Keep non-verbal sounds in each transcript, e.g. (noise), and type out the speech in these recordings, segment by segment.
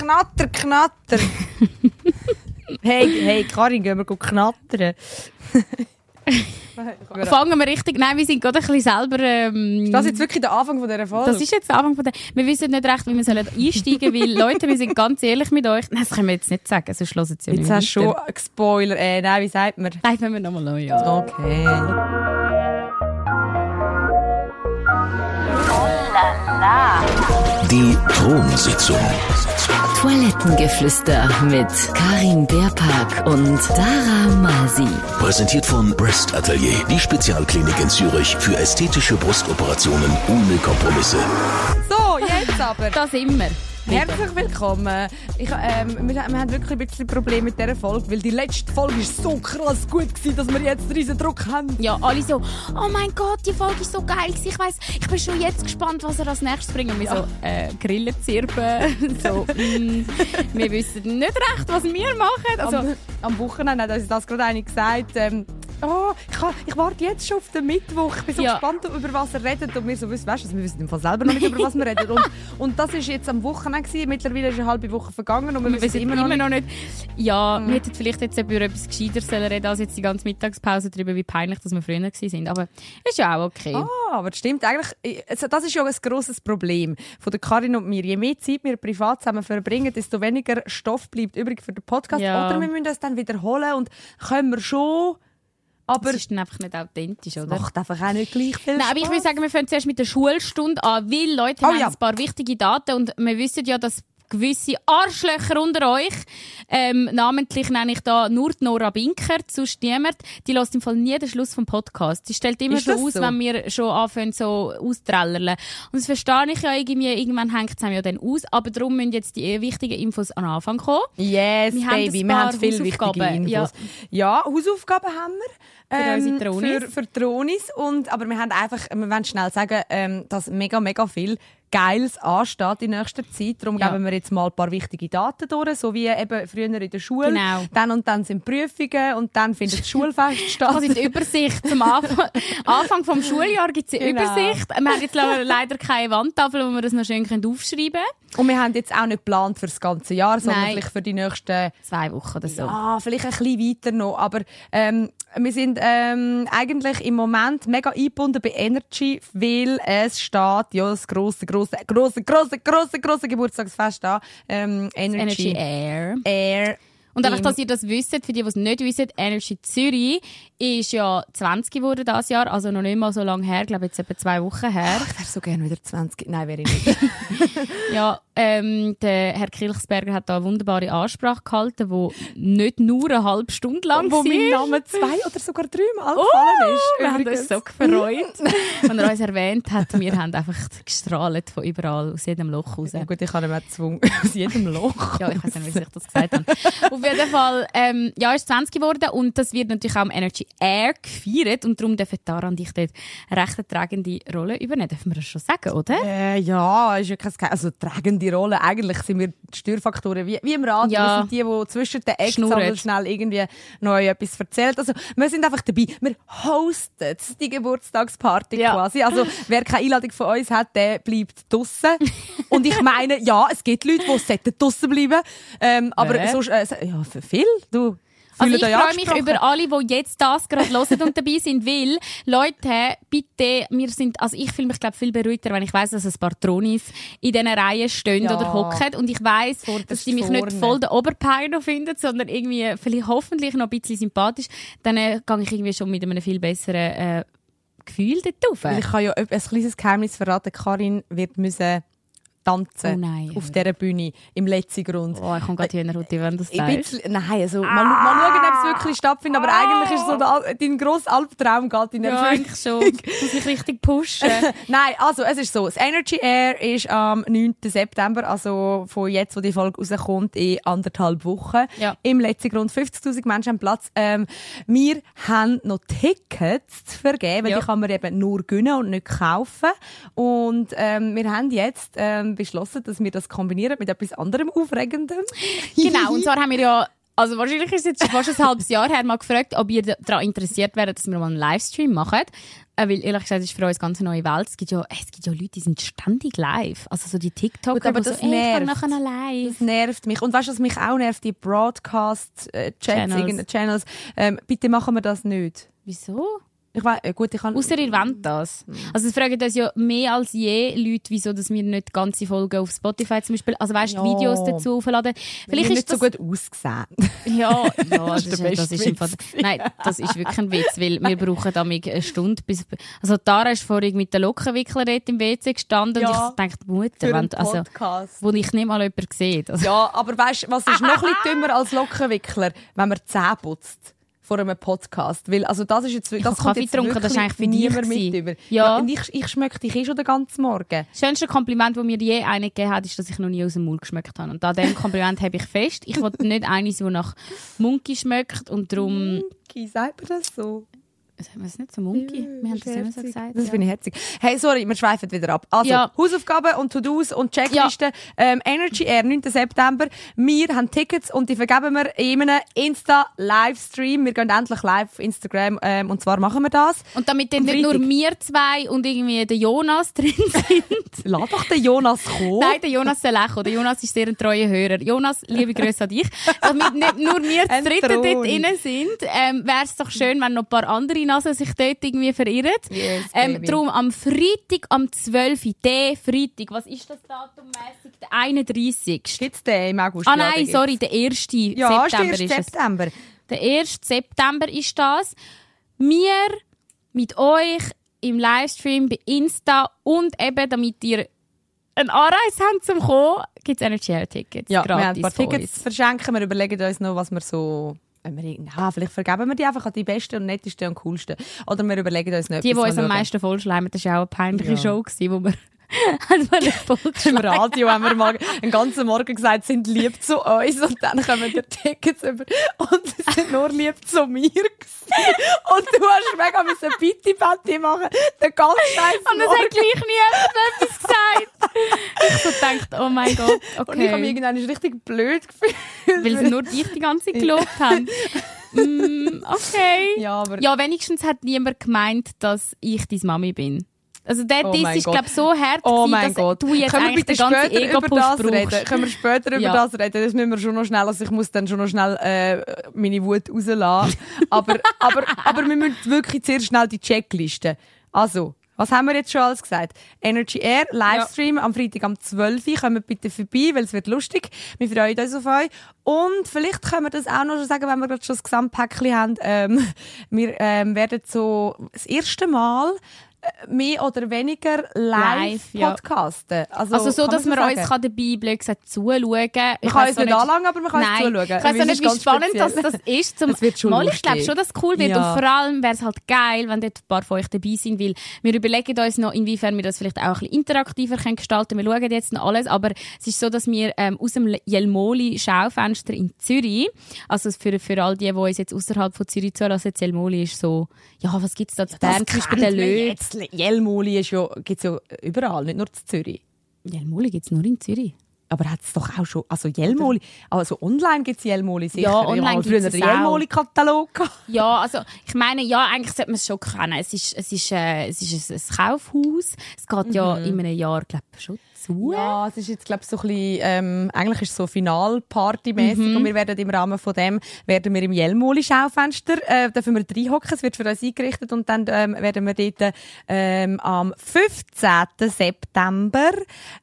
Knatter, knatter. (laughs) hey, hey, Karin, gehen wir go knattern. (laughs) Fangen wir richtig. Nein, wir sind gerade ein bisschen selber. Ähm, Ist das jetzt wirklich der Anfang von dieser Folge? das ist jetzt der Anfang von der. Wir wissen nicht recht, wie wir sollen einsteigen sollen, weil Leute, wir sind ganz ehrlich mit euch. Nein, das können wir jetzt nicht sagen, sonst hören sie ja Jetzt hast du schon gespoilert. Äh, nein, wie sagt man? Nein, wenn wir nochmal neu. Ja. Okay. Die Thronsitzung. Toilettengeflüster mit Karin Beerpark und Dara Masi. Präsentiert von Breast Atelier, die Spezialklinik in Zürich für ästhetische Brustoperationen ohne Kompromisse. So, jetzt aber. Da sind wir. Herzlich willkommen. Ich, ähm, wir, wir haben wirklich ein bisschen Probleme mit dieser Folge, weil die letzte Folge ist so krass gut gewesen, dass wir jetzt einen riesen Druck haben. Ja, alle so, oh mein Gott, die Folge ist so geil. gewesen. Ich weiss, ich bin schon jetzt gespannt, was er als nächstes bringt. Und wir so, äh, Grillen zirpen. (laughs) so, mm, wir wissen nicht recht, was wir machen. Also, am, am Wochenende hat uns das gerade eine gesagt. Ähm, oh, ich, kann, ich warte jetzt schon auf den Mittwoch. Ich bin so Ja. gespannt, über was er redet. Und wir so, weißt, weißt, du, wir wissen im Fall selber noch nicht, über was wir reden. Und, und das ist jetzt am Wochenende gewesen. Mittlerweile ist eine halbe Woche vergangen und wir, wir wissen wissen immer noch nicht. Ja, wir hätten vielleicht jetzt über etwas gescheiter sollen reden als jetzt die ganze Mittagspause darüber, wie peinlich dass wir früher sind. Aber ist ja auch okay. Ah, aber das stimmt eigentlich. Also das ist ja ein grosses Problem von der Karin und mir. Je mehr Zeit wir privat zusammen verbringen, desto weniger Stoff bleibt übrig für den Podcast. Ja. Oder wir müssen das dann wiederholen und können wir schon. Aber das ist dann einfach nicht authentisch, oder? macht einfach auch nicht gleich viel Nein, aber ich würde sagen, wir fangen zuerst mit der Schulstunde an, weil Leute Oh haben ja. ein paar wichtige Daten und wir wissen ja, dass gewisse Arschlöcher unter euch, ähm, namentlich nenne ich da nur die Nora Binker, sonst niemand, die lässt im Fall nie den Schluss vom Podcast. Die stellt immer das aus, so? wenn wir schon anfangen so austrellern. Und das verstehe ich ja irgendwie, irgendwann hängt es ja dann aus, aber darum müssen jetzt die wichtigen Infos an den Anfang kommen. Yes, Wir haben Baby, wir paar haben viele wichtige Infos. Ja. Hausaufgaben haben wir. Für unsere Tronis. Für, für Tronis. Und, aber wir haben einfach, wir wollen schnell sagen, ähm, dass mega, mega viel Geiles ansteht in nächster Zeit. Darum Ja. geben wir jetzt mal ein paar wichtige Daten durch, so wie eben früher in der Schule. Genau. Dann und dann sind Prüfungen und dann findet das Schulfest (laughs) statt. Also die Übersicht zum Anfang, (laughs) Anfang vom Schuljahr gibt es eine Genau. Übersicht. Wir haben jetzt le- leider keine Wandtafel, wo wir das noch schön aufschreiben können. Und wir haben jetzt auch nicht geplant für das ganze Jahr, sondern Nein. vielleicht für die nächsten Zwei Wochen oder so. Ah, vielleicht ein bisschen weiter noch. Aber ähm, wir sind ähm, eigentlich im Moment mega eingebunden bei Energy, weil es steht ja das grosse, grosse, grosse, grosse, grosse, grosse Geburtstagsfest da. Ähm, Energy, Energy Air. Air. Und einfach, im- dass ihr das wisst, für die, die es nicht wissen, Energy Zürich ist ja 20 geworden dieses Jahr, also noch nicht mal so lange her, ich glaube jetzt etwa zwei Wochen her. Ich wäre so gerne wieder 20. Nein, wäre ich nicht. (laughs) (laughs) Ja, ähm, der Herr Kilchsberger hat da eine wunderbare Ansprache gehalten, die nicht nur eine halbe Stunde lang Wo war. mein Name zwei oder sogar dreimal Oh, gefallen ist. wir haben uns so gefreut. (laughs) Als er uns erwähnt hat, wir haben einfach gestrahlt von überall, aus jedem Loch raus. Ja, gut, ich habe ihn auch gezwungen. Aus jedem Loch. Ja, ich weiß nicht, wie ich das gesagt habe. Auf jeden Fall, ähm, ja, ist 20 geworden und das wird natürlich auch am Energy Air gefeiert und darum dürfen Tara und ich dort recht eine tragende Rolle übernehmen. Dürfen wir das schon sagen, oder? Äh, ja, ist ja kein Geheim- Also tragende Rolle. Eigentlich sind wir die Störfaktoren wie, wie im Radio. Ja. Wir sind die, die zwischen den Schnurren. aber schnell irgendwie noch etwas erzählt. Also wir sind einfach dabei. Wir hosten die Geburtstagsparty Ja. quasi. Also wer keine Einladung von uns hat, der bleibt draussen. (laughs) Und ich meine, ja, es gibt Leute, die draussen bleiben. Ähm, aber Wer? sonst, äh, ja, für viel. Du, Also ich freue mich über alle, die jetzt das gerade hören und dabei sind, weil, Leute, bitte, wir sind, also ich fühle mich, glaube viel beruhigter, wenn ich weiss, dass ein paar Tronis in diesen Reihen stehen Ja. oder hocken und ich weiss, dass sie mich nicht vorne. voll der Oberpeino finden, sondern irgendwie, vielleicht hoffentlich noch ein bisschen sympathisch, dann äh, gehe ich irgendwie schon mit einem viel besseren äh, Gefühl dort rauf. Ich kann ja ein kleines Geheimnis verraten. Karin wird müssen tanzen Oh nein. auf dieser Bühne im letzten Grund. Oh, ich komme gerade Hühnerhaut, wenn du das Ich sagst. nein, also, mal, mal schauen, ob es wirklich stattfindet, aber eigentlich ist so der, dein grosser Albtraum geht in Ja, Erfüllung. eigentlich schon. Ich muss mich richtig pushen. (laughs) Nein, also es ist so, das Energy Air ist am 9. September, also von jetzt, wo die Folge rauskommt, in anderthalb Wochen. Ja. Im letzten Grund 50'000 Menschen haben Platz. Ähm, wir haben noch Tickets zu vergeben, weil Ja. die kann man eben nur gönnen und nicht kaufen. Und ähm, wir haben jetzt ähm, beschlossen, dass wir das kombinieren mit etwas anderem Aufregendem. (laughs) Genau, und zwar haben wir ja, also wahrscheinlich ist es jetzt schon fast ein halbes Jahr her, mal gefragt, ob ihr daran interessiert wäret, dass wir mal einen Livestream machen. Äh, weil ehrlich gesagt, es ist für uns eine ganz neue Welt. Es gibt ja, es gibt ja Leute, die sind ständig live. Also so die TikToker, Gut, aber so, das kann nervt. nachher live. Das nervt mich. Und weißt du, was mich auch nervt? Die Broadcast-Chats, Channels. irgendeine Channels. Ähm, bitte machen wir das nicht. Wieso? Ich weiß, äh, gut, ich kann... Außer ihr wollt das. Also es fragen uns ja mehr als je Leute, wieso dass wir nicht ganze Folgen auf Spotify zum Beispiel, also weißt Ja. Videos dazu aufladen. Vielleicht Vielleicht nicht ist so das, gut ausgesehen. Ja, ja, (laughs) das, ist ist, das beste ist im Fall, Nein, das ist wirklich ein Witz, weil wir brauchen damit eine Stunde bis, also Tara ist vorhin mit der Lockenwickler im WC gestanden Ja. und ich dachte, Mutter, wenn, also, wo ich nicht mal jemanden sehe. Also, Ja, aber weißt was ist noch ein bisschen dümmer als Lockenwickler, wenn man die Zähne putzt? Vor einem Podcast. Weil, also das ist jetzt, das hab kommt Kaffee jetzt getrunken, das ist wirklich eigentlich für niemand mit über. Ja. und ich, ich schmecke dich eh schon den ganzen Morgen. Das schönste Kompliment, das mir je einer gegeben hat, ist, dass ich noch nie aus dem Mund geschmeckt habe. Und an diesem Kompliment habe ich fest. Ich wollte nicht eines, das nach Munki schmeckt und darum... Ki, sagt man das so? Sagen wir es nicht so Munki? Wir haben das immer so gesagt. Das ja. finde ich herzig. Hey, sorry, wir schweifen wieder ab. Also, Ja. Hausaufgaben und To-Dos und Checklisten. Ähm, Energy Air, 9. September. Wir haben Tickets und die vergeben wir in einem Insta-Livestream. Wir gehen endlich live auf Instagram ähm, und zwar machen wir das. Und damit dann nicht nur wir zwei und irgendwie der Jonas (laughs) drin sind. (laughs) Lass doch den Jonas kommen. Nein, der Jonas soll auch kommen. Der Jonas ist sehr ein treuer Hörer. Jonas, liebe Grüße an dich. Damit nicht nur wir zu dritt dort drin sind, ähm, wäre es doch schön, wenn noch ein paar andere Nasen sich dort irgendwie verirren. Yes, ähm, darum am Freitag, am 12. Der Freitag, was ist das datummäßig? Der 31. Gibt's den im August? Ah Ja, nein, gibt's. sorry, der 1. Ja, September ist ist der es. September. Der 1. September ist das. Wir mit euch im Livestream bei Insta und eben, damit ihr einen Anreiz habt zum Kommen, gibt es Energy Air Tickets. Ja, gratis wir haben ein paar Tickets uns. verschenken. Wir überlegen uns noch, was wir so... wenn wir irgend- Ja, vielleicht vergeben wir die einfach an die besten und nettesten und coolsten. Oder wir überlegen uns noch Die, die uns am meisten vollschleimen, das war auch eine peinliche Ja. Show, gewesen, wo wir (laughs) wir nicht Im. Radio haben wir mal einen ganzen Morgen gesagt, sind lieb zu uns und dann kommen die Tickets über und sie sind nur lieb zu mir. Und du hast mega müssen Bitte Betty machen, den ganzen Scheiß Und es hat gleich nie etwas gesagt. Ich so gedacht, oh mein Gott, Und ich habe mich okay. irgendwann richtig blöd gefühlt. Weil sie nur dich die ganze Zeit gelobt haben. Mm, okay. Ja, aber- ja, wenigstens hat niemand gemeint, dass ich deine Mami bin. Also der Oh Diss ist, glaube so hart Oh gewesen, mein dass Gott. du jetzt Können wir eigentlich bitte den ganzen später über Ego-Push das reden? Können wir später über Ja. das reden? Das müssen wir schon noch schnell, also ich muss dann schon noch schnell äh, meine Wut rauslassen. aber, (laughs) aber, aber wir müssen wirklich zuerst schnell die Checkliste. Also, was haben wir jetzt schon alles gesagt? Energy Air, Livestream am Freitag am 12 Uhr. Kommt bitte vorbei, weil es wird lustig. Wir freuen uns auf euch. Und vielleicht können wir das auch noch schon sagen, wenn wir gerade schon das Gesamtpäckchen haben. Ähm, (laughs) wir ähm, werden so das erste Mal mehr oder weniger live, Live, ja. podcasten. Also, Also so, dass man sagen? uns kann dabei blöd gesagt zuschauen kann. Man kann uns nicht anlangen, aber man kann Nein, uns zuschauen. Ich weiß nicht, ist wie spannend speziell. das, das ist. Zum (laughs) Es wird schon Mal, ich glaube schon, dass es cool wird. Ja. Und vor allem wäre es halt geil, wenn dort ein paar von euch dabei sind, weil wir überlegen uns noch, inwiefern wir das vielleicht auch ein bisschen interaktiver können gestalten können. Wir schauen jetzt noch alles, aber es ist so, dass wir ähm, aus dem Jelmoli Schaufenster in Zürich, also für, für all die, die uns jetzt außerhalb von Zürich zulassen, jetzt Jelmoli ist so, ja, was gibt es da zu Bern? Zum Beispiel der kennt man Löw. Jetzt. Jelmoli ist ja, gibt's ja überall, nicht nur in Zürich. Jelmoli gibt es nur in Zürich. Aber hat es doch auch schon, also Jelmoli, also online gibt es Jelmoli sicher. Ja, online den es. Jelmoli-Katalog. Ja, also ich meine, ja, eigentlich sollte man es schon kennen. Es ist, es ist, äh, es ist ein, ein Kaufhaus. Es geht ja in einem Jahr, glaube ich, schon zu. Ja, es ist jetzt, glaube ich, so ein bisschen, ähm, eigentlich ist es so Finalparty-mäßig und wir werden im Rahmen von dem, werden wir im Jelmoli-Schaufenster, äh, dürfen wir reinhocken, es wird für uns eingerichtet und dann ähm, werden wir dort ähm, am 15. September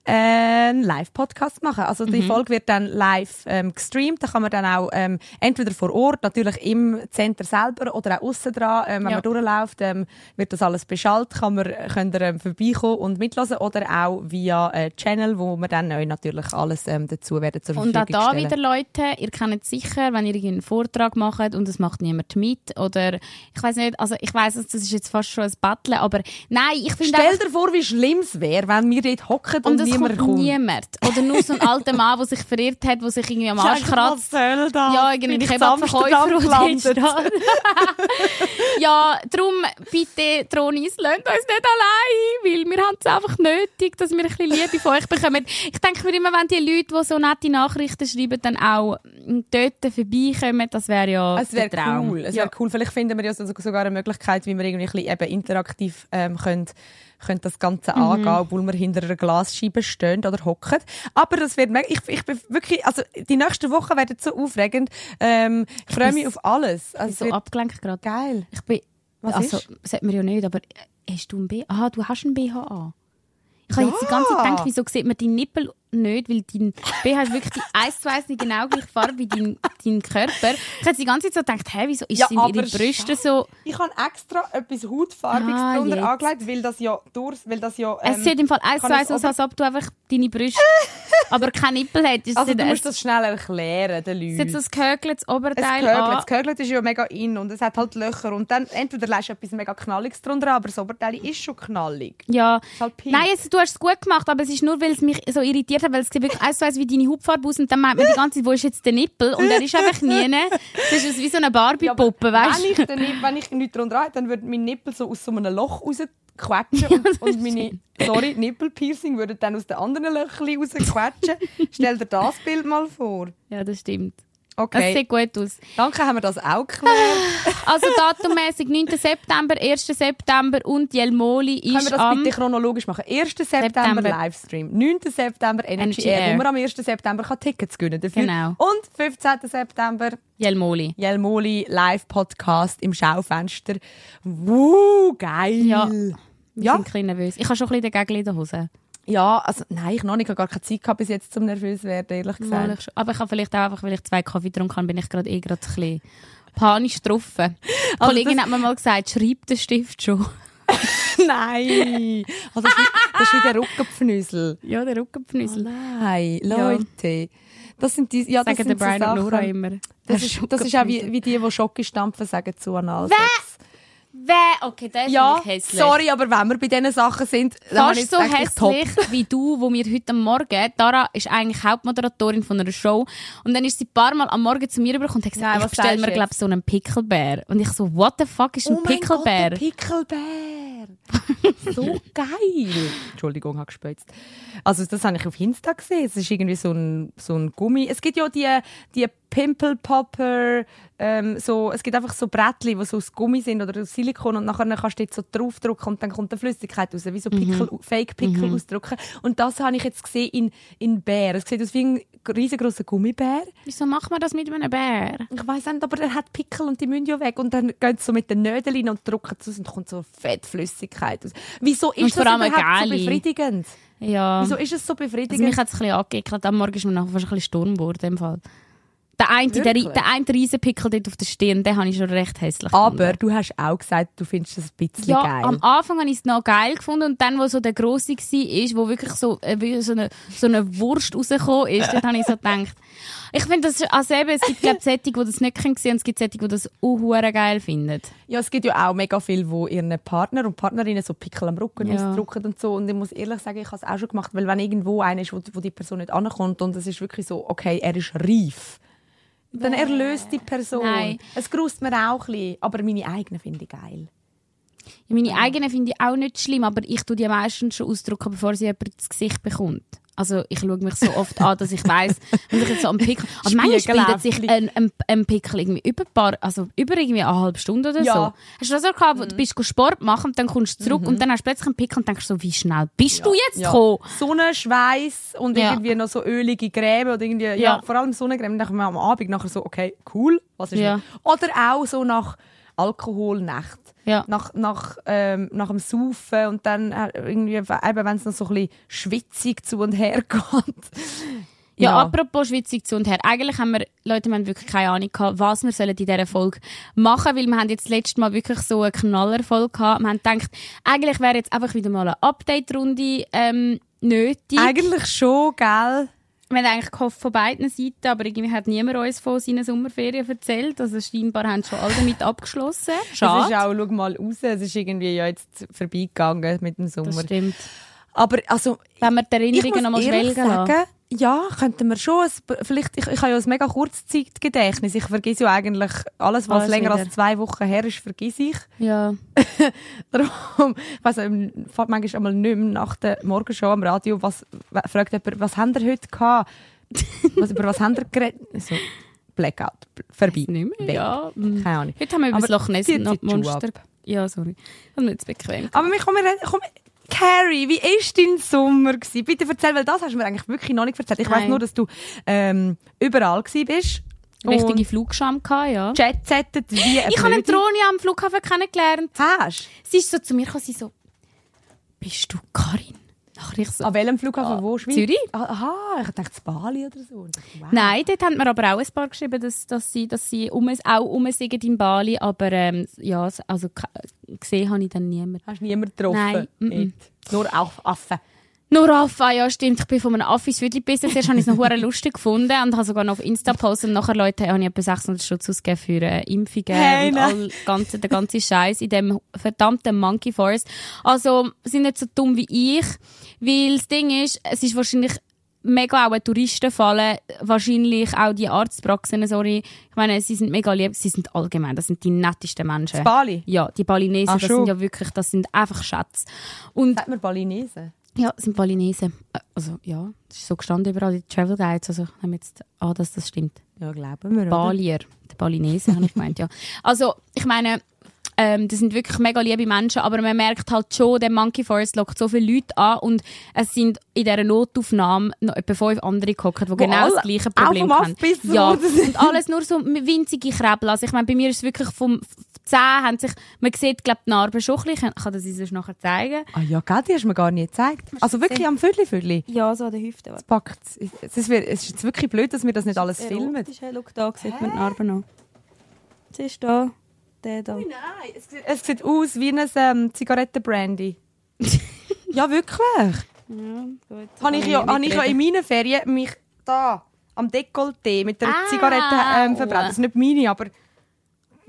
äh, einen Live-Podcast machen. Also die Folge wird dann live ähm, gestreamt, da kann man dann auch ähm, entweder vor Ort, natürlich im Center selber oder auch aussen dran, ähm, wenn Ja. man durchläuft, ähm, wird das alles beschallt, kann man, könnt ihr ähm, vorbeikommen und mitlassen oder auch via äh, Channel, wo wir dann euch natürlich alles ähm, dazu werden zur Und Verfügung auch da wieder Leute, ihr kennt es sicher, wenn ihr einen Vortrag macht und es macht niemand mit oder ich weiß nicht, also ich weiß, das ist jetzt fast schon ein Battle, aber nein, ich finde Stell dir vor, wie schlimm es wäre, wenn wir dort hocken und, und niemand kommt kommt. niemand. Oder nur so ein alter Mann, der sich verirrt hat, der sich irgendwie am Arsch kratzt. Ja, irgendwie ich gelandet? steht. (laughs) ja, darum, bitte, Tronis, lasst uns nicht allein, weil wir haben es einfach nötig, dass wir ein bisschen Liebe nette von euch bekommen. Ich denke mir immer, wenn die Leute, die so nette Nachrichten schreiben, dann auch dort vorbeikommen, das wäre ja Es wäre der Traum. cool. Es ja. wäre cool. Vielleicht finden wir ja so- sogar eine Möglichkeit, wie wir irgendwie ein bisschen eben interaktiv ähm, können, können das Ganze Mhm. angehen, obwohl wir hinter einer Glasscheibe stehen oder hocken. Aber das wird mega, ich, ich bin wirklich, also die nächsten Wochen werden so aufregend. Ähm, ich freue mich auf alles. Ich Also bin es so abgelenkt gerade. geil. Ich bin, Was also, ist? sagt man ja nicht, aber äh, hast du ein BH? Ah, du hast ein BH an. Ich habe jetzt die ganze Zeit Ja. gedacht, wieso sieht man deinen Nippel nicht, weil dein BH ist wirklich die eins zu eins nicht genau gleiche Farbe wie dein, dein Körper. Ich habe die ganze Zeit so gedacht, hä, wieso ist Ja, sind ihre Brüste so... Ich habe extra etwas Hautfarbiges Ah, drunter jetzt. angelegt, weil das ja durch, weil das ja, ähm, es sieht im Fall eins zu eins es aus, als ob du einfach deine Brüste, (laughs) aber kein Nippel hättest. also es du musst das schnell erklären, den es Leuten. sieht so das gehögeltes Es Oberteil gehögelt. an. Das gehögelt ist ja mega in und es hat halt Löcher. Und dann entweder lässt du etwas mega Knalliges drunter, aber das Oberteil ist schon knallig. Ja. Ist halt. Nein, es, du hast es gut gemacht, aber es ist nur, weil es mich so irritiert hat, weil es sieht eins zu eins wie deine Hautfarbe aus und dann meint man die ganze Zeit, wo ist jetzt der Nippel? Und er ist einfach nie. Das ist wie so eine Barbie-Puppe, weißt wenn du? ich, den, wenn ich nichts drunter habe, dann würde mein Nippel so aus so einem Loch rausquetschen und, und meine, sorry, Nippelpiercing würde dann aus den anderen Löchern rausquetschen. (laughs) Stell dir das Bild mal vor. Ja, das stimmt. Das Okay, sieht gut aus. danke, haben wir das auch geklärt. Also datummäßig 9. September, 1. September und Jelmoli Können wir ist das am... bitte chronologisch machen? 1. September, September. Livestream, 9. September Energy, Energy Air, Air. wo man am 1. September kann Tickets gewinnen dafür. Genau. Und 15. September Jelmoli. Jelmoli Live-Podcast im Schaufenster. Wuh, geil. Ja. Wir Ja. sind ein bisschen nervös. Ich habe schon ein bisschen den Gegel in der Hose. Ja, also nein, ich noch nicht. Ich habe gar keine Zeit gehabt bis jetzt zum nervös werden, ehrlich Mal gesagt. schon. Aber ich habe vielleicht auch einfach, weil ich zwei Kaffee getrunken habe, bin ich gerade eh gerade ein bisschen panisch getroffen. (laughs) Eine Also Kollegin hat mir mal gesagt, schreib den Stift schon. (laughs) nein. Also, das ist wie- das ist wie der Rückenpfnüsel. Ja, der Rückenpfnüssel. Nein, Leute. Das sind die, ja, das sagen sind der so Brian und Nora Sachen. immer. Das ist, das ist auch wie, wie die, die Schocke stampfen, sagen zu Analsex. Wer? Okay, ist Ja, wirklich hässlich. sorry, aber wenn wir bei diesen Sachen sind, dann ich Fast so echt top. hässlich (laughs) wie du, wo wir heute Morgen, Dara ist eigentlich Hauptmoderatorin von einer Show und dann ist sie ein paar Mal am Morgen zu mir rübergekommen und hat gesagt, Nein, ich bestelle mir glaube so einen Pickelbär. Und ich so, what the fuck ist ein Oh mein Gott, Pickelbär? Pickelbär. (laughs) so geil. Entschuldigung, habe gespitzt. Also das habe ich auf Insta gesehen. Es ist irgendwie so ein, so ein Gummi. Es gibt ja die, die Pimple Popper, ähm, so, es gibt einfach so Brettli, die so aus Gummi sind oder aus Silikon und nachher kannst du dort so draufdrücken und dann kommt eine Flüssigkeit raus, wie so Pickel, Fake-Pickel ausdrücken. Und das habe ich jetzt gesehen in, in Bär. Es sieht aus wie ein riesengroßer Gummibär. Wieso macht man das mit einem Bär? Ich weiß nicht, aber er hat Pickel und die müssen ja weg. Und dann gehen sie so mit den rein und drücken aus und kommt so Fettflüssigkeit aus. Wieso ist Und das überhaupt so geile. befriedigend? Ja. Wieso ist es so Also befriedigend? mich hat es ein bisschen angeekelt. Am Morgen ist mir nachher fast ein bisschen Sturm geworden. Im Fall. Der eine, der, der eine Riesenpickel dort auf der Stirn, den habe ich schon recht hässlich aber gefunden. du hast auch gesagt, du findest es ein bisschen Ja, geil. am Anfang habe ich es noch geil gefunden und dann, wo so der Grosse war, wo wirklich so, äh, so, eine, so eine Wurst rausgekommen ist, dort habe ich so gedacht, ich finde das, also eben, es gibt glaube Sättige, die das nicht können sehen und es gibt Sättige, die das auch geil finden. Ja, es gibt ja auch mega viele, die ihren Partner und Partnerinnen so Pickel am Rücken Ja. ausdrücken und so. Und ich muss ehrlich sagen, ich habe es auch schon gemacht, weil wenn irgendwo einer ist, wo, wo die Person nicht ankommt und es ist wirklich so, okay, er ist reif, dann erlöst die Person. Nein. Es grust mir auch ein bisschen, aber meine eigenen finde ich geil. Ja, meine eigenen finde ich auch nicht schlimm, aber ich tue die meistens schon ausdrücken, bevor sie jemand ins Gesicht bekommt. Also ich schaue mich so oft an, dass ich weiss, (laughs) wenn ich jetzt so am Pickel... Also manchmal bildet sich ein, ein, ein Pickel irgendwie über, paar, also über irgendwie eine halbe Stunde oder Ja. so. Hast du das auch gehabt, wo du bist go Sport machen und dann kommst du zurück und dann hast du plötzlich einen Pickel und denkst so, wie schnell bist du jetzt gekommen? Sonnenschweiß und Ja. irgendwie noch so ölige Creme oder irgendwie, ja, Ja. vor allem Sonnencreme. Dann denke ich mir am Abend nachher so, okay, cool, was ist Ja. Oder auch so nach Alkoholnacht. Ja. Nach, nach, ähm, nach dem Saufen und dann äh, irgendwie, eben wenn es noch so ein bisschen schwitzig zu und her (laughs) geht. Ja, apropos Schwitzig zu und her. Eigentlich haben wir, Leute, wir haben wirklich keine Ahnung gehabt, was wir sollen in dieser Folge machen, weil wir haben jetzt das letzte Mal wirklich so eine Knallerfolge gehabt. Wir haben gedacht, eigentlich wäre jetzt einfach wieder mal eine Update-Runde ähm, nötig. Eigentlich schon, gell? Wir haben eigentlich gehofft von beiden Seiten, aber irgendwie hat niemand uns von seinen Sommerferien erzählt. Also scheinbar haben schon alle damit abgeschlossen. Es ist Schade. auch, schau mal raus, es ist irgendwie ja jetzt vorbeigegangen mit dem Sommer. Das stimmt. Aber also, Wenn wir die Erinnerungen nochmal schwelgen lassen. Ja, könnten wir schon. Vielleicht, ich, ich habe ja ein mega Kurzzeitgedächtnis. Ich vergesse ja eigentlich alles, was Alles länger wieder. als zwei Wochen her ist, vergesse ich. Ja. (laughs) Darum, ich weiss, ähm, fahrt manchmal einmal nicht mehr nach der Morgenshow am Radio, was, fragt jemand, was habt ihr heute gehabt? Was, über was habt ihr geredet? So, Blackout, vorbei. Nicht mehr, weg. ja. Keine Ahnung. Heute haben wir über das Loch Ness noch Monster. Ja, sorry. Das ist nicht bequem. Aber wir kommen, komm, Carrie, wie war dein Sommer? Gewesen? Bitte erzähl, weil das hast du mir eigentlich wirklich noch nicht erzählt. Ich Nein. nur, dass du ähm, überall gewesen bist. Richtige Flugscham ja. Jet-settet wie eine Ich habe eine. Drohne am Flughafen kennengelernt. Hast Sie ist so zu mir gekommen, sie so, bist du Karin? So, An welchem Flughafen? Ah, Wo? Schweiz? Zürich. Ah, Aha, ich dachte zu Bali oder so. Wow. Nein, dort haben wir aber auch ein paar geschrieben, dass, dass sie, dass sie um, auch umsingen in Bali, aber ähm, ja, also gesehen habe ich dann niemanden. Hast du niemanden getroffen? Nein, mm, mm. Nicht. Nur auf Affen. Nur Affe, ja stimmt, ich bin von einem ins Wütli gebissen. Zuerst habe ich es noch (laughs) lustig gefunden und habe sogar noch auf Insta gepostet und nachher Leute habe ich etwa 600 Stutz ausgegeben für äh, Impfungen Hey, und all ganze, der ganze Scheiß in dem verdammten Monkey Forest. Also, sind nicht so dumm wie ich, weil das Ding ist, es ist wahrscheinlich mega auch ein Touristenfalle, wahrscheinlich auch die Arztpraxen, sorry. Ich meine, sie sind mega lieb, sie sind allgemein, das sind die nettesten Menschen. Bali? Ja, die Balinesen, Ach, das schon. sind ja wirklich, das sind einfach Schätze. Und Sagt man Balinesen? Ja, es sind Balinesen. Äh, Also, ja, das ist so gestanden überall in den Travel Guides. Also, ich nehme jetzt an, dass das stimmt. Ja, glauben wir? Balier. Der Balinesen, habe ich gemeint, ja. Also, ich meine, ähm, das sind wirklich mega liebe Menschen, aber man merkt halt schon, der Monkey Forest lockt so viele Leute an und es sind in dieser Notaufnahme noch etwa fünf andere gehockt, die genau alle das gleiche Problem haben. Ja, und alles nur so winzige Krebel. Also ich meine, bei mir ist es wirklich vom Zehen haben sich, man sieht, glaube die Narben schon ein bisschen. Ich kann das uns nachher zeigen. Ah ja, gell, die hast du mir gar nicht gezeigt. Also wirklich am Viertel-Viertel. Ja, so an der Hüfte. Es packt. Es ist, es ist jetzt wirklich blöd, dass wir das nicht alles filmen. Erotisch, hey, schau, da sieht man die Narben noch. Siehst du da? Der da. Nein, es sieht, es sieht aus wie ein ähm, Zigarettenbrandy. (laughs) ja, wirklich. Ja, gut. Habe ich, ja, ich ja in meinen Ferien mich da am Dekolleté mit der Ah, Zigarette ähm, verbrannt. Das ist nicht meine, aber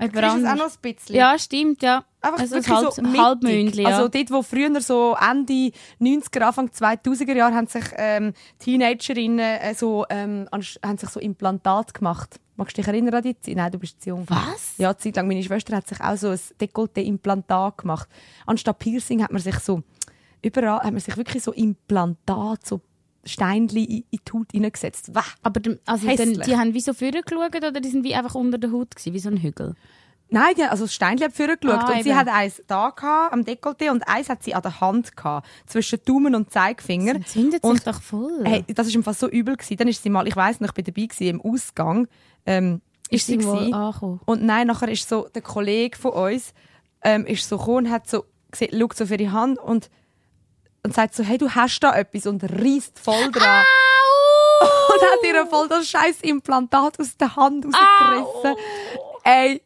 Jemand ist auch noch ein bisschen. Ja, stimmt, ja. Einfach also wirklich halb, so mittig. Halbmündli, ja. Also dort, wo früher so Ende 90er, Anfang 2000er Jahre haben sich ähm, Teenagerinnen äh, so, ähm, haben sich so Implantat gemacht. Magst du dich erinnern an die Zeit? Nein, du bist zu jung. Was? Ja, eine Zeit lang. Meine Schwester hat sich auch so ein Dekolleté-Implantat gemacht. Anstatt Piercing hat man sich so, überall hat man sich wirklich so Implantat, so Steinchen in, in die Haut hineingesetzt. Wah. Aber also dann, die haben wie so vorher geschaut oder die sind wie einfach unter der Haut gewesen, wie so ein Hügel? Nein, die, also das Steinchen hat vorher geschaut. Ah, und sie eben. hat eins da gehabt, am Dekolleté und eins hat sie an der Hand gehabt, zwischen Daumen und Zeigefinger. Das entzündet sich Und- doch voll. Hey, das ist im Fall so übel gewesen. Dann ist sie mal, ich weiss noch, ich bin dabei gewesen, im Ausgang, ähm, ist, sie wohl gewesen. angekommen? Und nein, nachher ist so der Kollege von uns, ähm, ist so gekommen und hat so gesehen, schaut so auf ihre Hand und, und sagt so, hey, du hast da etwas und reißt voll dran. (laughs) Und hat ihr voll das scheiß Implantat aus der Hand rausgerissen. Ey.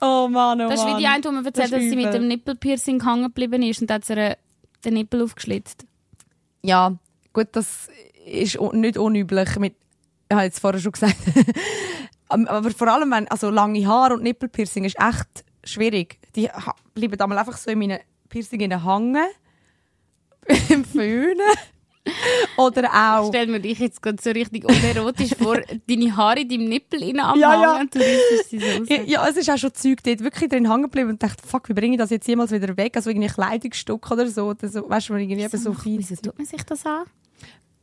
Oh Mann, oh Das ist wie Mann. die eine, die mir erzählt Das dass sie mit dem Nippelpiercing hängen geblieben ist und dann hat sie den Nippel aufgeschlitzt. Ja, gut, das ist nicht unüblich. Mit, ich habe jetzt vorher schon gesagt. Am- (laughs) Aber vor allem, wenn, also lange Haare und Nippelpiercing ist echt schwierig. Die bleiben einmal einfach so in meinen Piercingen hängen. (laughs) Im Föhnen. (laughs) Oder auch. Stell mir dich jetzt gerade so richtig unerotisch (laughs) vor, deine Haare in deinem Nippel rein am Ja, ja. Und du riechst sie so raus. Ja, Ja, es ist auch schon Zeug dort wirklich drin hängen geblieben und dachte, fuck, wie bringe ich das jetzt jemals wieder weg? Also irgendwie Kleidungsstück oder so. Oder so weißt du, irgendwie eben so viel. Wieso tut man sich das an?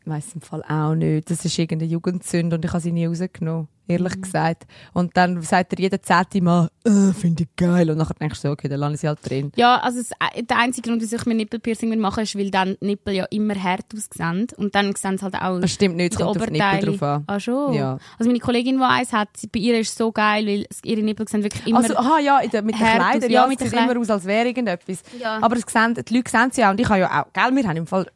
Ich weiss im Fall auch nicht. Das ist irgendeine Jugendsünde und ich habe sie nie rausgenommen, ehrlich Mhm. gesagt. Und dann sagt er jeden zehnte Mal, äh, finde ich geil. Und nachher denkst du so, okay, dann lasse ich sie halt drin. Ja, also das, der einzige Grund, wieso ich mir Nippelpiercing machen ist, weil dann die Nippel ja immer hart aussehen. Und dann sehen sie halt auch Das stimmt nicht, es kommt auf die Nippel Oberteile. drauf an. Ah, schon? Ja. Also meine Kollegin, die eins hat, bei ihr ist es so geil, weil es- ihre Nippel sehen wirklich immer... Also, aha, ja, mit den Kleidern, ja, ja, mit es sieht immer aus, als wäre irgendetwas. Ja. Aber es sehen, die Leute sehen sie auch. Und ich habe ja auch, gell, wir haben im Fall,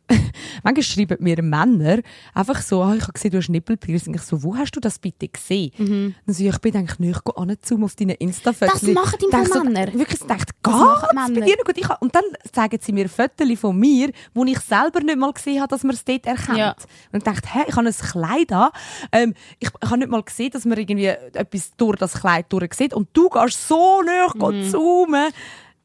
manchmal schreiben mir Männer einfach so, ah, ich habe gesehen, du hast Nippelpiercing. Ich so, wo hast du das bitte gesehen? Dann so, ja, ich bin eigentlich nicht anzoomen auf deine insta Mhm. Das machen so, Männer. Wirklich, ich dachte, geht's bei dir gut? Ich, hab- und dann zeigen sie mir Fotos von mir, wo ich selber nicht mal gesehen habe, dass man es dort erkennt. Ja. Und ich dachte, hä, ich habe ein Kleid an. Ähm, ich, ich habe nicht mal gesehen, dass man irgendwie etwas durch das Kleid durch sieht. Und du gehst so nah Mhm. zoomen.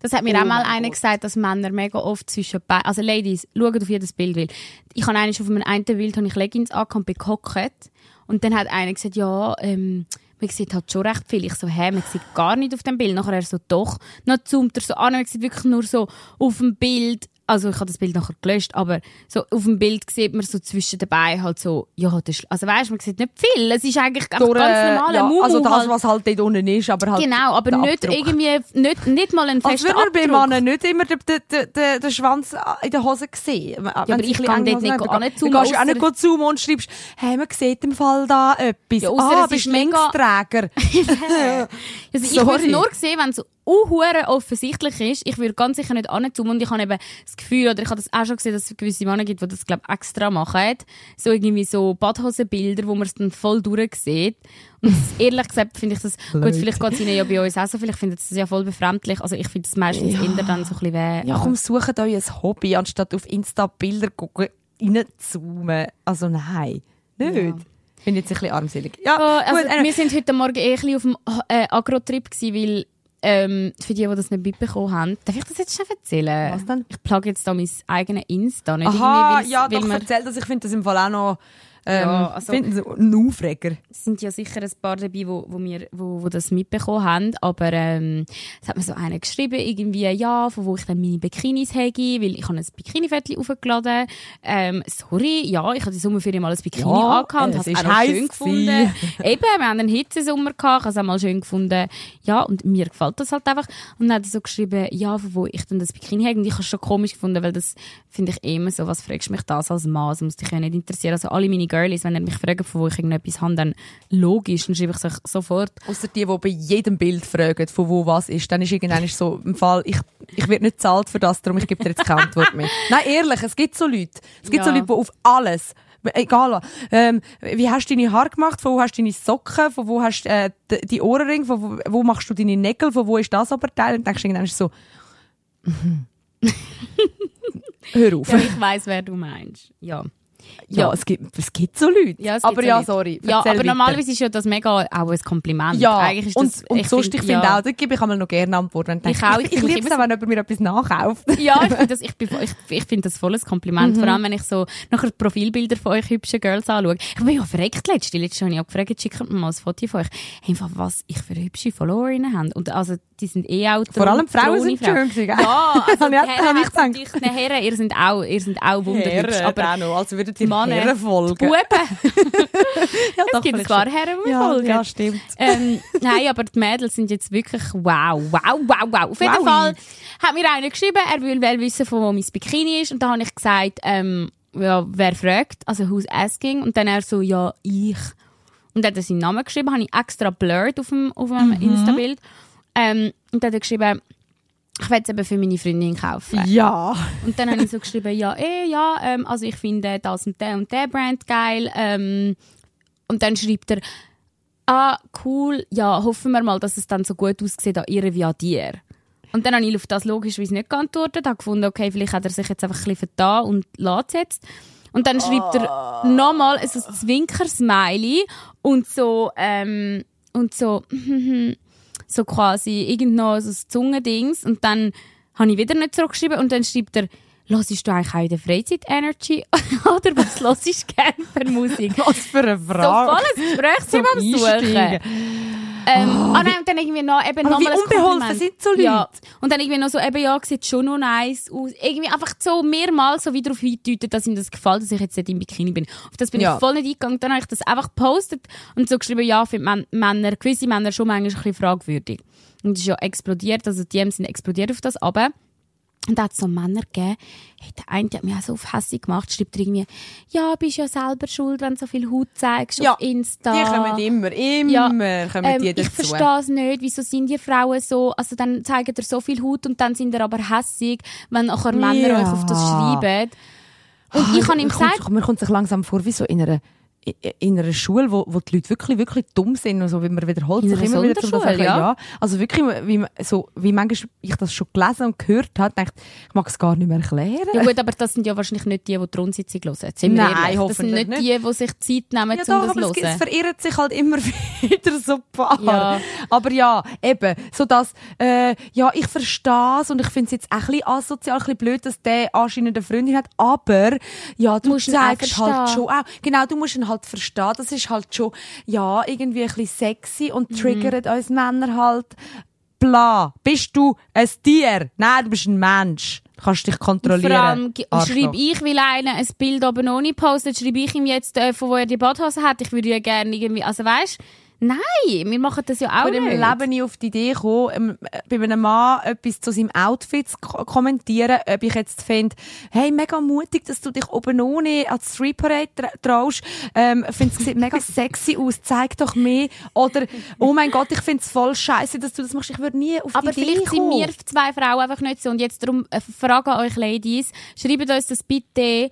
Das hat mir Oh auch mal mein einer Gott. gesagt, dass Männer mega oft zwischen beiden, also Ladies, schaut auf jedes Bild, weil ich habe eigentlich auf meinem einen Bild habe ich Leggings angehabt und bin gehockt und dann hat einer gesagt, ja, ähm, man sieht halt schon recht viel. Ich so, hä, man sieht gar nicht auf dem Bild. Nachher er so, doch. Dann zoomt er so an, man sieht wirklich nur so auf dem Bild, also ich habe das Bild nachher gelöscht, aber so auf dem Bild sieht man so zwischen den Beinen halt so, ja, das also weißt, man sieht nicht viel. Es ist eigentlich Durch, ganz äh, normaler ja, Mumu Also das, halt. was halt dort unten ist, aber halt Genau, aber nicht Abdruck. irgendwie, nicht, nicht mal ein Als fester würde man bei nicht immer den, den, den, den Schwanz in der Hose sehen. Ja, aber ich kann dort nicht anzoomen, Du gehst ja auch nicht zoomen und schreibst, hey, man sieht im Fall da etwas. Ja, ah, bist Linksträger. (laughs) Also ich würde (laughs) nur sehen, wenn es so unhure offensichtlich ist. Ich würde ganz sicher nicht anzoomen und ich habe eben das Gefühl, oder ich habe das auch schon gesehen, dass es gewisse Männer gibt, die das glaube extra machen. So irgendwie so Badhosenbilder, wo man es dann voll durchsieht. Und das, ehrlich gesagt finde ich das, gut, vielleicht geht es ihnen ja bei uns auch so, vielleicht findet es das ja voll befremdlich. Also ich finde es meistens Ja. eher dann so ein bisschen weh. Ja, komm, sucht euch ein Hobby, anstatt auf Insta Bilder gucken, reinzoomen. Also nein, nicht. Ja. Ich jetzt ein bisschen armselig. Ja, Oh, also, gut, äh, wir sind heute Morgen eh ein bisschen auf dem äh, Agro-Trip gewesen, weil ähm, für die, die das nicht mitbekommen haben, darf ich das jetzt schon erzählen? Was denn? Ich plage jetzt da mein eigenes Insta, nicht Aha, ja, weil doch, wir, erzähl das. Ich finde das im Fall auch noch ähm, Ja, also- finde das ein Aufreger. es sind ja sicher ein paar dabei, wo, wo, wir, wo, wo das mitbekommen haben, aber ähm, es hat mir so einer geschrieben, irgendwie, ja, von wo ich dann meine Bikinis hege, weil ich habe ein Bikini-Fettchen aufgeladen. Ähm, sorry, ja, ich habe die Sommerferien mal ein Bikini Ja, angehabt und es habe es auch noch schön gefunden. Eben, wir haben einen Hitzesommer gehabt, ich habe es auch mal schön gefunden. Ja, und mir gefällt das halt einfach. Und dann hat er so geschrieben, ja, von wo ich dann das Bikini hege. Und ich habe es schon komisch gefunden, weil das finde ich immer so, was fragst du mich das als Mann? Das muss dich ja nicht interessieren. Also alle meine Girlies, wenn ihr mich fragt, von wo ich irgendetwas habe, dann logisch, dann schreibe ich es euch sofort. Außer die, die bei jedem Bild fragen, von wo was ist, dann ist irgendwann so im Fall, ich, ich werde nicht zahlt für das, darum ich gebe dir jetzt keine Antwort mehr. (laughs) Nein, ehrlich, es gibt so Leute. Es gibt so Ja. Leute, die auf alles, egal ähm, wie hast du deine Haare gemacht, von wo hast du deine Socken, von wo hast du äh, die- Ohrringe, von wo, wo machst du deine Nägel, von wo ist das Oberteil? Und denkst du irgendwann so, (laughs) hör auf. Ja, ich weiss, wer du meinst. Ja. Ja, Ja. Es, gibt, es gibt so Leute. Ja, aber so ja, Leute. sorry. Ja, aber weiter. normalerweise ist ja das mega auch ein Kompliment. Ja, Eigentlich ist das, und, und sonst, ich finde ja. auch, da gebe ich einmal noch gerne Antworten. Und denke, Ich auch, Ich, ich ich, liebe es auch, wenn jemand mir etwas nachkauft. (laughs) Ja, ich finde das, ich, ich, ich find das volles Kompliment. Mhm. Vor allem, wenn ich so nachher Profilbilder von euch hübschen Girls anschaue. Ich bin ja verreckt letztens. Letztes habe ich auch gefragt, schickt mir mal ein Foto von euch. Einfach, was ich für hübsche Followerinnen habe. Und also, die sind eh auch Vor allem Frauen sind Frauen. schön gewesen? Ja, (laughs) also die ich- Herren ich natürlich, die Herren, ihr sind auch, ihr sind auch wunderhübsch. aber auch noch, also würden die Männer, Herren folgen. Buben, (laughs) ja, es gibt ein paar Herren, die ja, folgen. ja, stimmt. ähm, (laughs) nein, aber die Mädels sind jetzt wirklich wow, wow, wow, wow. Auf jeden Wowi. Fall hat mir einer geschrieben, er will, will wissen, von wo mein Bikini ist. Und da habe ich gesagt, ähm, ja, wer fragt, also who's asking? Und dann er so, ja, ich. Und dann hat er seinen Namen geschrieben, habe ich extra blurred auf dem, auf dem Mhm. Insta-Bild. Ähm, und dann hat er geschrieben, ich will es eben für meine Freundin kaufen. Ja. Und dann habe ich so geschrieben, ja, eh, ja, ähm, also ich finde das und der und der Brand geil. Ähm, und dann schreibt er, ah, cool, ja, hoffen wir mal, dass es dann so gut aussieht an ihr wie an dir. Und dann habe ich auf das logischerweise nicht geantwortet, habe gefunden, okay, vielleicht hat er sich jetzt einfach ein bisschen vertan und lässt jetzt. Und dann schreibt er nochmal so ein Zwinker-Smiley und so, ähm, und so, (laughs) so quasi irgend noch so ein Zungendings. Und dann habe ich wieder nicht zurückgeschrieben und dann schreibt er, Hörst du eigentlich auch in der Freizeit Energy? (laughs) Oder was hörst du gerne für Musik? Was für eine So Frage. volles Gesprächsthema am Suchen. Ähm, ah nein, und dann irgendwie noch, eben noch wie mal ein unbeholfen Kompliment. sind so Leute? Ja. Und dann irgendwie noch so, eben, ja, sieht schon noch nice aus. Irgendwie einfach so mehrmals so wieder darauf hindeutet, dass ihm das gefällt, dass ich jetzt nicht im Bikini bin. Auf das bin Ja. ich voll nicht eingegangen. Dann habe ich das einfach gepostet und so geschrieben, ja, für Män Männer, gewisse Männer schon manchmal ein bisschen fragwürdig. Und es ist ja explodiert, also die DMs sind explodiert auf das, aber und da hat es so Männer gegeben, hey, der eine hat mich auch so auf hässig gemacht, schreibt er irgendwie, ja, bist ja selber schuld, wenn du so viel Haut zeigst Ja, auf Insta. Die kommen immer, immer Ja, kommen Ähm, die ich dazu. verstehe es nicht, wieso sind die Frauen so, also dann zeigen ihr so viel Haut und dann sind ihr aber hässig, wenn nachher Männer Ja. euch auf das schreiben. Und Ah, ich habe ihm gesagt, Mir kommt sich langsam vor wie so in einer in einer Schule, wo, wo die Leute wirklich, wirklich dumm sind und so, wie man wiederholt sich immer wieder zum ja. ja. Also wirklich, wie, man- so, wie manchmal ich das schon gelesen und gehört habe, dachte ich, ich mag es gar nicht mehr erklären. ja gut, aber das sind ja wahrscheinlich nicht die, die die Rundsitzung hören. Sind wir Nein, ehrlich. Das sind hoffentlich nicht die, die sich Zeit nehmen, Ja, um doch, das aber zu es, es hören. verirrt sich halt immer (laughs) wieder so paar. Ja. Aber ja, eben, so dass, äh, ja, ich verstehe es und ich finde es jetzt auch ein bisschen asozial, ein bisschen blöd, dass der anscheinend eine Freundin hat, aber, ja, du auch zeigst halt schon auch, genau, du musst ihn halt verstehen, das ist halt schon, ja, irgendwie ein bisschen sexy und Mhm. triggert uns Männer halt, bla, bist du ein Tier? Nein, du bist ein Mensch. Du kannst dich kontrollieren. Vor allem schreibe ich, weil einer ein Bild oben ohne postet, schreibe ich ihm jetzt, äh, von wo er die Badhose hat. Ich würde ja gerne irgendwie, also weißt, nein, wir machen das ja auch nicht. Leben nie auf die Idee gekommen, ähm, äh, bei einem Mann etwas zu seinem Outfit zu ko- kommentieren, ob ich jetzt finde, hey, mega mutig, dass du dich oben ohne als Street Parade tra traust, ähm, finde es sieht mega (laughs) sexy aus, zeig doch mehr, oder, oh mein Gott, ich finde es voll scheiße, dass du das machst, ich würde nie auf Aber die Idee vielleicht sind kommen. wir zwei Frauen einfach nicht so. Und jetzt darum äh, Frage an euch Ladies. Schreibt uns das bitte.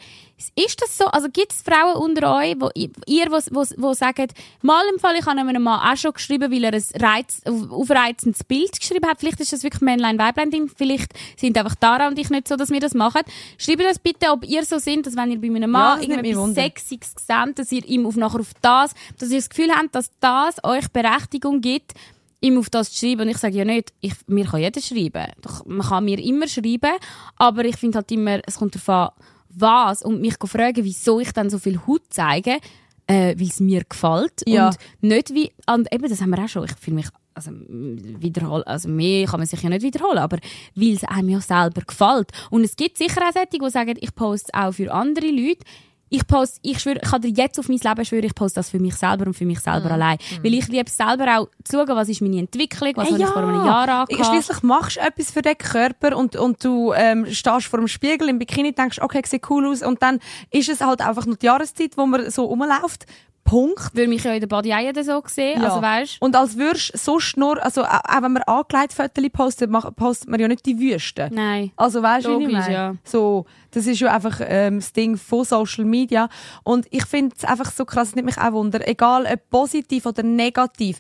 Ist das so? Also gibt es Frauen unter euch, wo ihr, wo, wo, wo sagt, mal im Fall, ich habe einem Mann auch schon geschrieben, weil er ein Reiz, auf- aufreizendes Bild geschrieben hat. Vielleicht ist das wirklich Männlein-Weiblein-Ding. Vielleicht sind einfach Dara und ich nicht so, dass wir das machen. Schreibt uns bitte, ob ihr so sind, dass wenn ihr bei einem Ja, Mann das mich irgendetwas. Sexiges seht, dass ihr ihm auf nachher auf das, dass ihr das Gefühl habt, dass das euch Berechtigung gibt, ihm auf das zu schreiben. Und ich sage ja nicht, ich, mir kann jeder schreiben. Doch, man kann mir immer schreiben, aber ich finde halt immer, es kommt darauf an, was. Und mich fragen, wieso ich dann so viel Haut zeige, äh, weil es mir gefällt. Ja. Und nicht wie, und eben, das haben wir auch schon, ich fühle mich, also, wiederholen, also mehr kann man sich ja nicht wiederholen, aber weil es einem ja selber gefällt. Und es gibt sicher auch solche, die sagen, ich poste auch für andere Leute. Ich poste, ich schwöre, ich kann dir jetzt auf mein Leben schwören, ich poste das für mich selber und für mich Mhm. selber allein. Weil ich liebe selber auch zu schauen, was ist meine Entwicklung, was Hey, habe ich vor einem Jahr angehabt. Schliesslich machst du etwas für den Körper und, und du ähm, stehst vor dem Spiegel im Bikini, denkst, okay, sieht cool aus und dann ist es halt einfach noch die Jahreszeit, wo man so rumläuft. Punkt. Würde mich ja in der Body auch so sehen, Ja. also weißt Und als würdest du sonst nur, also auch wenn man angelegt Fotos postet, postet man ja nicht die Wüste. Nein. Also weißt du, ich meine? ja. So, das ist ja einfach ähm, das Ding von Social Media. Und ich finde es einfach so krass, es nimmt mich auch wunder, egal ob positiv oder negativ,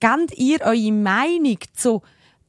gebt ihr eure Meinung zu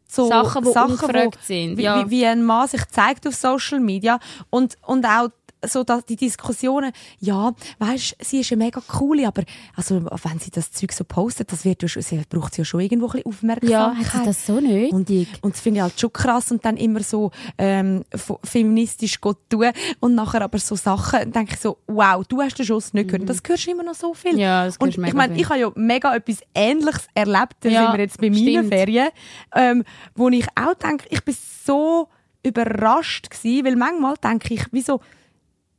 so Sachen, die ungefragt sind, Wie, ja. wie, wie ein Mann sich zeigt auf Social Media und, und auch so dass die Diskussionen, ja, weißt, sie ist ja mega cool, aber also wenn sie das Zeug so postet, das wird ja schon, sie braucht ja schon irgendwo ein bisschen Aufmerksamkeit. Ja, hat sie das so nötig? Und, und das finde ich halt schon krass und dann immer so ähm, feministisch gut tun und nachher aber so Sachen, denke ich so, wow, du hast den Schuss nicht gehört. Das hörst du immer noch so viel. Mhm. Ja, das und ich meine, ich habe ja mega etwas Ähnliches erlebt, da Ja, sind wir jetzt bei meinen stimmt. Ferien, ähm, wo ich auch denke, ich bin so überrascht gewesen, weil manchmal denke ich, wieso,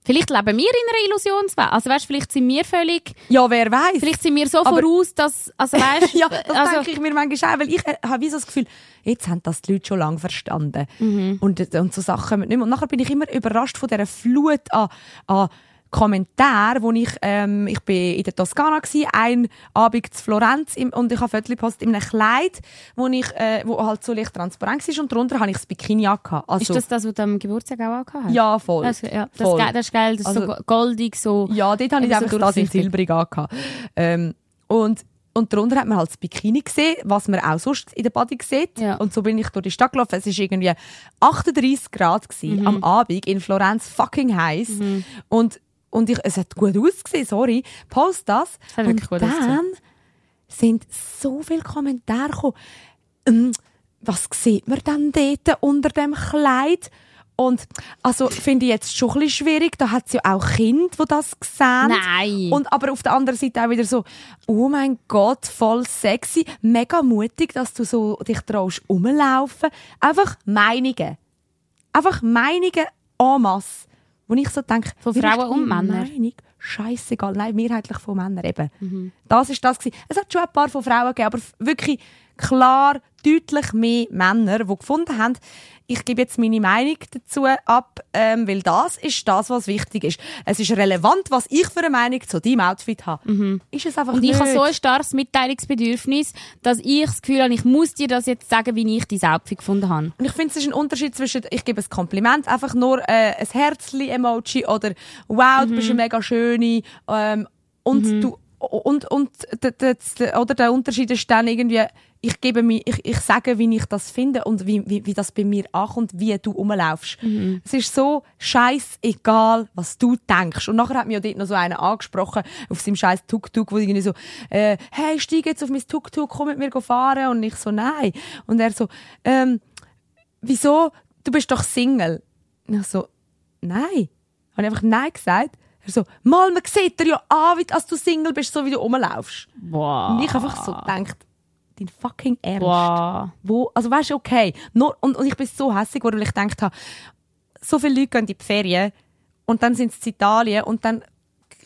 Vielleicht leben wir in einer Illusionswelt. Also weißt, vielleicht sind wir völlig, ja, wer weiß. vielleicht sind wir so Aber- voraus, dass, also weißt, (laughs) ja, das also, denke ich mir manchmal auch, weil ich äh, habe wie so das Gefühl, jetzt haben das die Leute schon lange verstanden. Mhm. Und, äh, und so Sachen kommen nicht mehr. Und nachher bin ich immer überrascht von dieser Flut an, an Kommentaren, wo ich, ähm, ich bin in der Toskana gsi, ein Abend zu Florenz im, und ich habe Fotos gepostet in einem Kleid, wo ich, äh, wo halt so leicht transparent war und darunter habe ich das Bikini angehabt. Also, ist das das, was du am Geburtstag auch angehabt hast? ja, voll. Das, ja, das, voll. ist das ist geil, das ist Also- so goldig, so. Ja, dort habe ich Eben so einfach das in silbrig angehabt. Ähm, und, und darunter hat man halt das Bikini gesehen, was man auch sonst in der Body sieht. Ja. Und so bin ich durch die Stadt gelaufen. Es war irgendwie 38 Grad gewesen, Mhm. am Abend in Florenz, fucking heiß. Und, und ich, es hat gut ausgesehen, sorry. Post das. Wirklich und gut dann ausgesehen. sind so viele Kommentare gekommen. Ähm, was sieht man dann dort unter dem Kleid? Und also finde ich jetzt schon ein bisschen schwierig. Da hat es ja auch Kinder, die das sehen. Nein. Und aber auf der anderen Seite auch wieder so, oh mein Gott, voll sexy, mega mutig, dass du so dich traust rumlaufen. Einfach Meinungen. Einfach Meinungen en masse. Wo ich so denke, Von Frauen und Männern? Meinung scheißegal. Nein, mehrheitlich von Männern eben. Mhm. Das ist das gewesen. Es hat schon ein paar von Frauen gegeben, aber wirklich klar, deutlich mehr Männer, die gefunden haben, ich gebe jetzt meine Meinung dazu ab, ähm, weil das ist das, was wichtig ist. Es ist relevant, was ich für eine Meinung zu deinem Outfit habe. Ist es einfach Mhm. Und ich nicht. habe so ein starkes Mitteilungsbedürfnis, dass ich das Gefühl habe, ich muss dir das jetzt sagen, wie ich dein Outfit gefunden habe. Und ich finde, es ist ein Unterschied zwischen, ich gebe ein Kompliment, einfach nur äh, ein Herzli-Emoji oder wow, du bist eine mega schöne ähm, und du und, und d- d- d- oder der Unterschied ist dann irgendwie, ich gebe mir, ich, ich sage, wie ich das finde und wie, wie, wie das bei mir ankommt, wie du rumlaufst. Es ist so scheißegal, was du denkst. Und nachher hat mir ja dort noch so einer angesprochen, auf seinem scheiß Tuk-Tuk, wo irgendwie so, äh, hey, steig jetzt auf mein Tuk-Tuk, komm mit mir fahren. Und ich so, nein. Und er so, ähm, wieso? Du bist doch Single. Und ich so, nein. Habe ich einfach nein gesagt. Er so, mal, man sieht dir ja an, wie, als du Single bist, so wie du rumlaufst. Wow. Und ich einfach so gedacht, dein fucking Ernst. Wow. Wo, also weißt du, okay. Nur, und, und ich bin so hässlich weil ich gedacht habe, so viele Leute gehen in die Ferien und dann sind sie in Italien und dann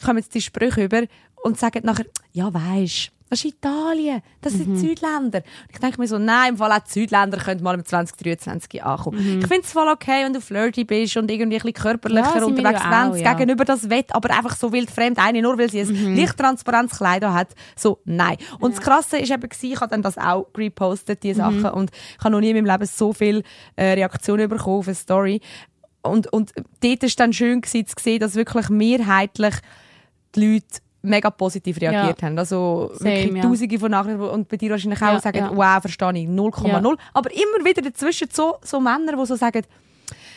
kommen sie die Sprüche über und sagen nachher, ja weisst, das ist Italien, das sind Mhm. Südländer. Und ich denke mir so, nein, im Fall auch die Südländer können mal im 2023 ankommen. Mhm. Ich finde es voll okay, wenn du flirty bist und irgendwie ein bisschen körperlicher Ja, unterwegs ja es ja. gegenüber das Wett, aber einfach so wildfremd, eine nur weil sie ein Mhm. leicht transparentes Kleid hat, so, nein. Und das Krasse ist eben ich habe dann das auch repostet, Mhm. die Sachen, und ich habe noch nie in meinem Leben so viele äh, Reaktionen bekommen auf eine Story. Und, und dort ist dann schön gewesen, zu sehen, dass wirklich mehrheitlich die Leute mega positiv reagiert haben. Also wirklich Same, ja. tausende von Nachrichten und bei dir wahrscheinlich auch Ja, sagen, ja. wow, verstehe ich, 0,0. Ja. Aber immer wieder dazwischen so, so Männer, die so sagen,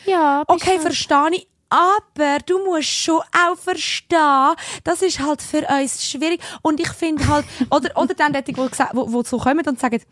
Ja, Okay, verstehe ich. Aber du musst schon auch verstehen, das ist halt für uns schwierig. Und ich finde halt, (laughs) oder, oder dann die, die, wo so kommen und sagen,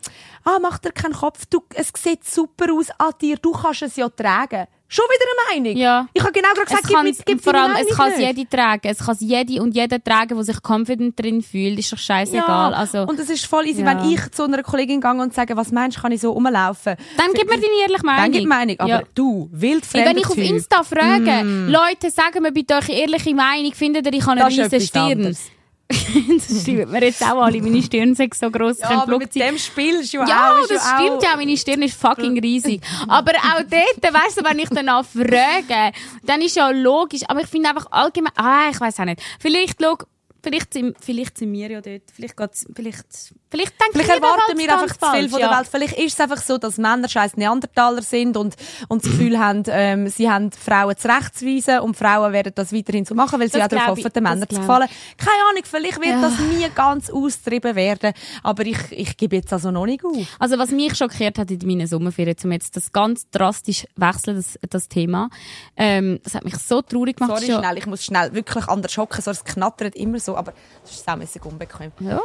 ah, mach dir keinen Kopf, du, es sieht super aus an dir, du kannst es ja tragen. Schon wieder eine Meinung? Ja. Ich habe genau gerade gesagt, Es gib kann, mir, gib vor allem, es kann jede tragen. Es kann jede und jeder tragen, der sich confident drin fühlt. Ist doch scheißegal. Ja, Also, und es ist voll easy, Ja. wenn ich zu einer Kollegin gehe und sage, was meinst du, kann ich so rumlaufen? dann gib mir deine ehrliche Meinung. Dann gib Meinung. Aber Ja. du, Hey, wildfremde wenn ich auf Insta frage, Leute, sagen mir bitte eure ehrliche Meinung, findet ihr, ich habe eine riesen Stirn? anderes. (laughs) das stimmt mir jetzt auch alle. Meine Stirn sind so gross, Ja, aber mit dem spielst du Ja, auch. das ja auch- stimmt ja. Meine Stirn ist fucking riesig. Aber auch dort, weißt du, wenn ich danach frage, dann ist ja logisch. Aber ich finde einfach allgemein, ah, ich weiß auch nicht. Vielleicht, log, vielleicht, sind, vielleicht sind wir ja dort. Vielleicht geht's, vielleicht, vielleicht denken Vielleicht erwarten wir einfach zu viel von ja. der Welt. Vielleicht ist es einfach so, dass Männer scheiß Neandertaler sind und, und das Gefühl haben, ähm, sie haben Frauen zurechtzuweisen und Frauen werden das weiterhin so machen, weil sie Das auch darauf hoffen, den Männern zu gefallen. Keine Ahnung, vielleicht wird Ja. das nie ganz austrieben werden, aber ich, ich gebe jetzt also noch nicht auf. Also was mich schockiert hat in meinen Sommerferien, um jetzt das ganz drastisch wechseln, das, das Thema, ähm, das hat mich so traurig gemacht. Sorry, schon- schnell, ich muss schnell wirklich anders hocken, so es knattert immer so, aber das ist saumässig unbequem. Ja.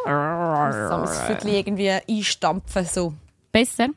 Viertel irgendwie einstampfen, so. Besser?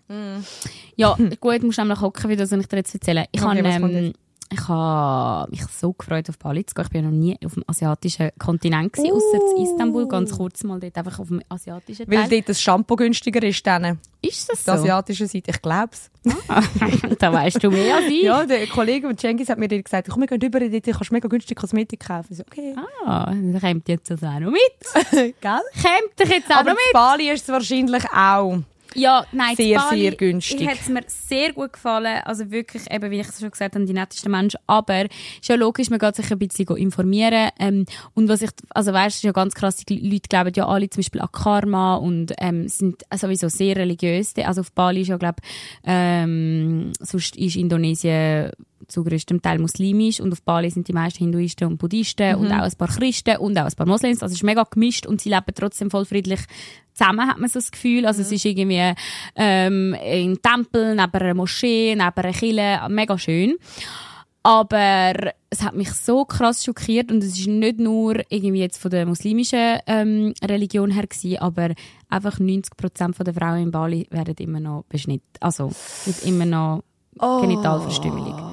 Ja, gut, musst du nämlich hocken, wie das ich dir jetzt erzählen. Ich Okay, habe ähm, ich habe mich so gefreut, auf Bali zu gehen. Ich bin ja noch nie auf dem asiatischen Kontinent gewesen, ausser in Istanbul, ganz kurz mal dort einfach auf dem asiatischen Weil Teil. dort das Shampoo günstiger ist, dann. Ist das Der so? asiatische Seite, ich glaube es. (laughs) da weißt du mehr als ich. Ja, der Kollege von Cengiz hat mir gesagt, komm, wir gehen rüber, dort kannst du mega günstig Kosmetik kaufen. Ich so, okay. Ah, dann kommt jetzt das auch noch mit. (laughs) Gell? Kommt dich jetzt auch Aber noch mit. Bali ist es wahrscheinlich auch. Ja, nein, Sehr, Bali, sehr günstig. Hat es mir sehr gut gefallen. Also wirklich, eben, wie ich es schon gesagt habe, die nettesten Menschen. Aber ist ja logisch, man geht sich ein bisschen informieren. Ähm, und was ich, also weißt, es ist ja ganz krass, die Leute glauben ja alle zum Beispiel an Karma und ähm, sind sowieso sehr religiös. Also auf Bali ist ja, glaube ähm, sonst ist Indonesien zu größtem Teil muslimisch und auf Bali sind die meisten Hinduisten und Buddhisten und auch ein paar Christen und auch ein paar Moslems. Also es ist mega gemischt und sie leben trotzdem voll friedlich zusammen, hat man so das Gefühl. Also es ist irgendwie ähm, ein Tempel, neben einer Moschee, neben einer Kirche, mega schön. Aber es hat mich so krass schockiert und es ist nicht nur irgendwie jetzt von der muslimischen ähm, Religion her gewesen, aber einfach 90% der Frauen in Bali werden immer noch beschnitten. Also, wird immer noch Genitalverstümmelung.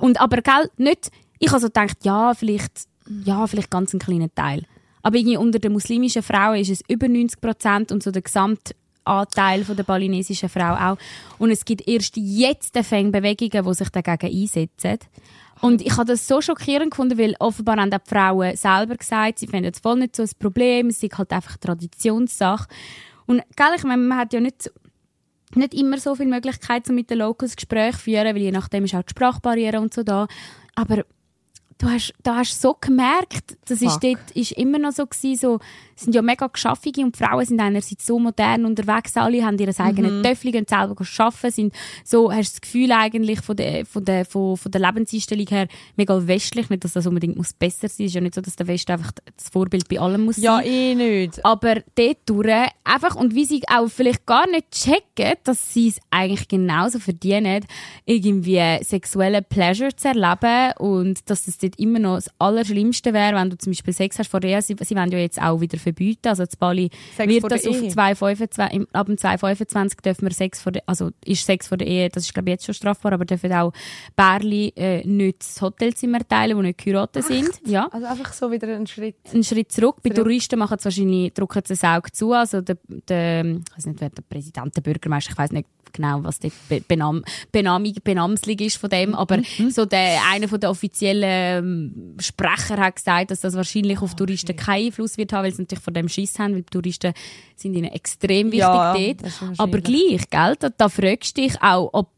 Und aber, gell, nicht, ich also gedacht, ja, vielleicht, ja, vielleicht ganz ein kleiner Teil. Aber irgendwie unter den muslimischen Frauen ist es über 90 Prozent und so der Gesamtanteil von der balinesischen Frau auch. Und es gibt erst jetzt Fänge Bewegungen, die sich dagegen einsetzen. Und ich habe das so schockierend gefunden, weil offenbar haben auch die Frauen selber gesagt, sie finden es voll nicht so ein Problem, es ist halt einfach Traditionssache. Und gell, ich meine, man hat ja nicht nicht immer so viele Möglichkeiten, um mit den Locals Gespräche zu führen, weil je nachdem ist auch die Sprachbarriere und so da. Aber du hast, da hast so gemerkt, das ist dort, ist immer noch so gewesen, so, es sind ja mega geschaffige und Frauen sind einerseits so modern unterwegs, alle haben ihr eigenes Mhm. Töffel, gehen selber arbeiten, sind so, hast das Gefühl eigentlich von der, von der, von, von der Lebenseinstellung her mega westlich, nicht, dass das unbedingt muss besser sein, ist ja nicht so, dass der Westen einfach das Vorbild bei allem muss Ja, sein. eh nicht. Aber dort durch, einfach, und wie sie auch vielleicht gar nicht checken, dass sie es eigentlich genauso verdienen, irgendwie sexuelle Pleasure zu erleben und dass das dort immer noch das Allerschlimmste wäre, wenn du zum Beispiel Sex hast vor der Ehe. Sie, sie wollen ja jetzt auch wieder verbieten, also zu Bali Sex wird das auf Ehe? 2,25, im- ab dem 2,25 dürfen wir Sex vor der, also ist Sex vor der Ehe, das ist glaube ich jetzt schon strafbar, aber dürfen auch Bärli äh, nicht das Hotelzimmer teilen, die nicht geheiratet sind. Ja Also einfach so wieder einen Schritt. einen Schritt zurück. Bei Zurück. Touristen machen es wahrscheinlich, drücken sie ein Auge zu. Also der, der, ich weiß nicht, wer der Präsident, der Bürgermeister, ich weiß nicht genau, was die Be- Benam, Benamung, Benamsling ist von dem, aber so der, einer von der offiziellen ähm, Sprecher hat gesagt, dass das wahrscheinlich auf Touristen keinen Einfluss wird haben, weil sie natürlich von dem Schiss haben, weil die Touristen sind ihnen extrem wichtig Ja, dort. Aber gleich, gell, da, da fragst du dich auch, ob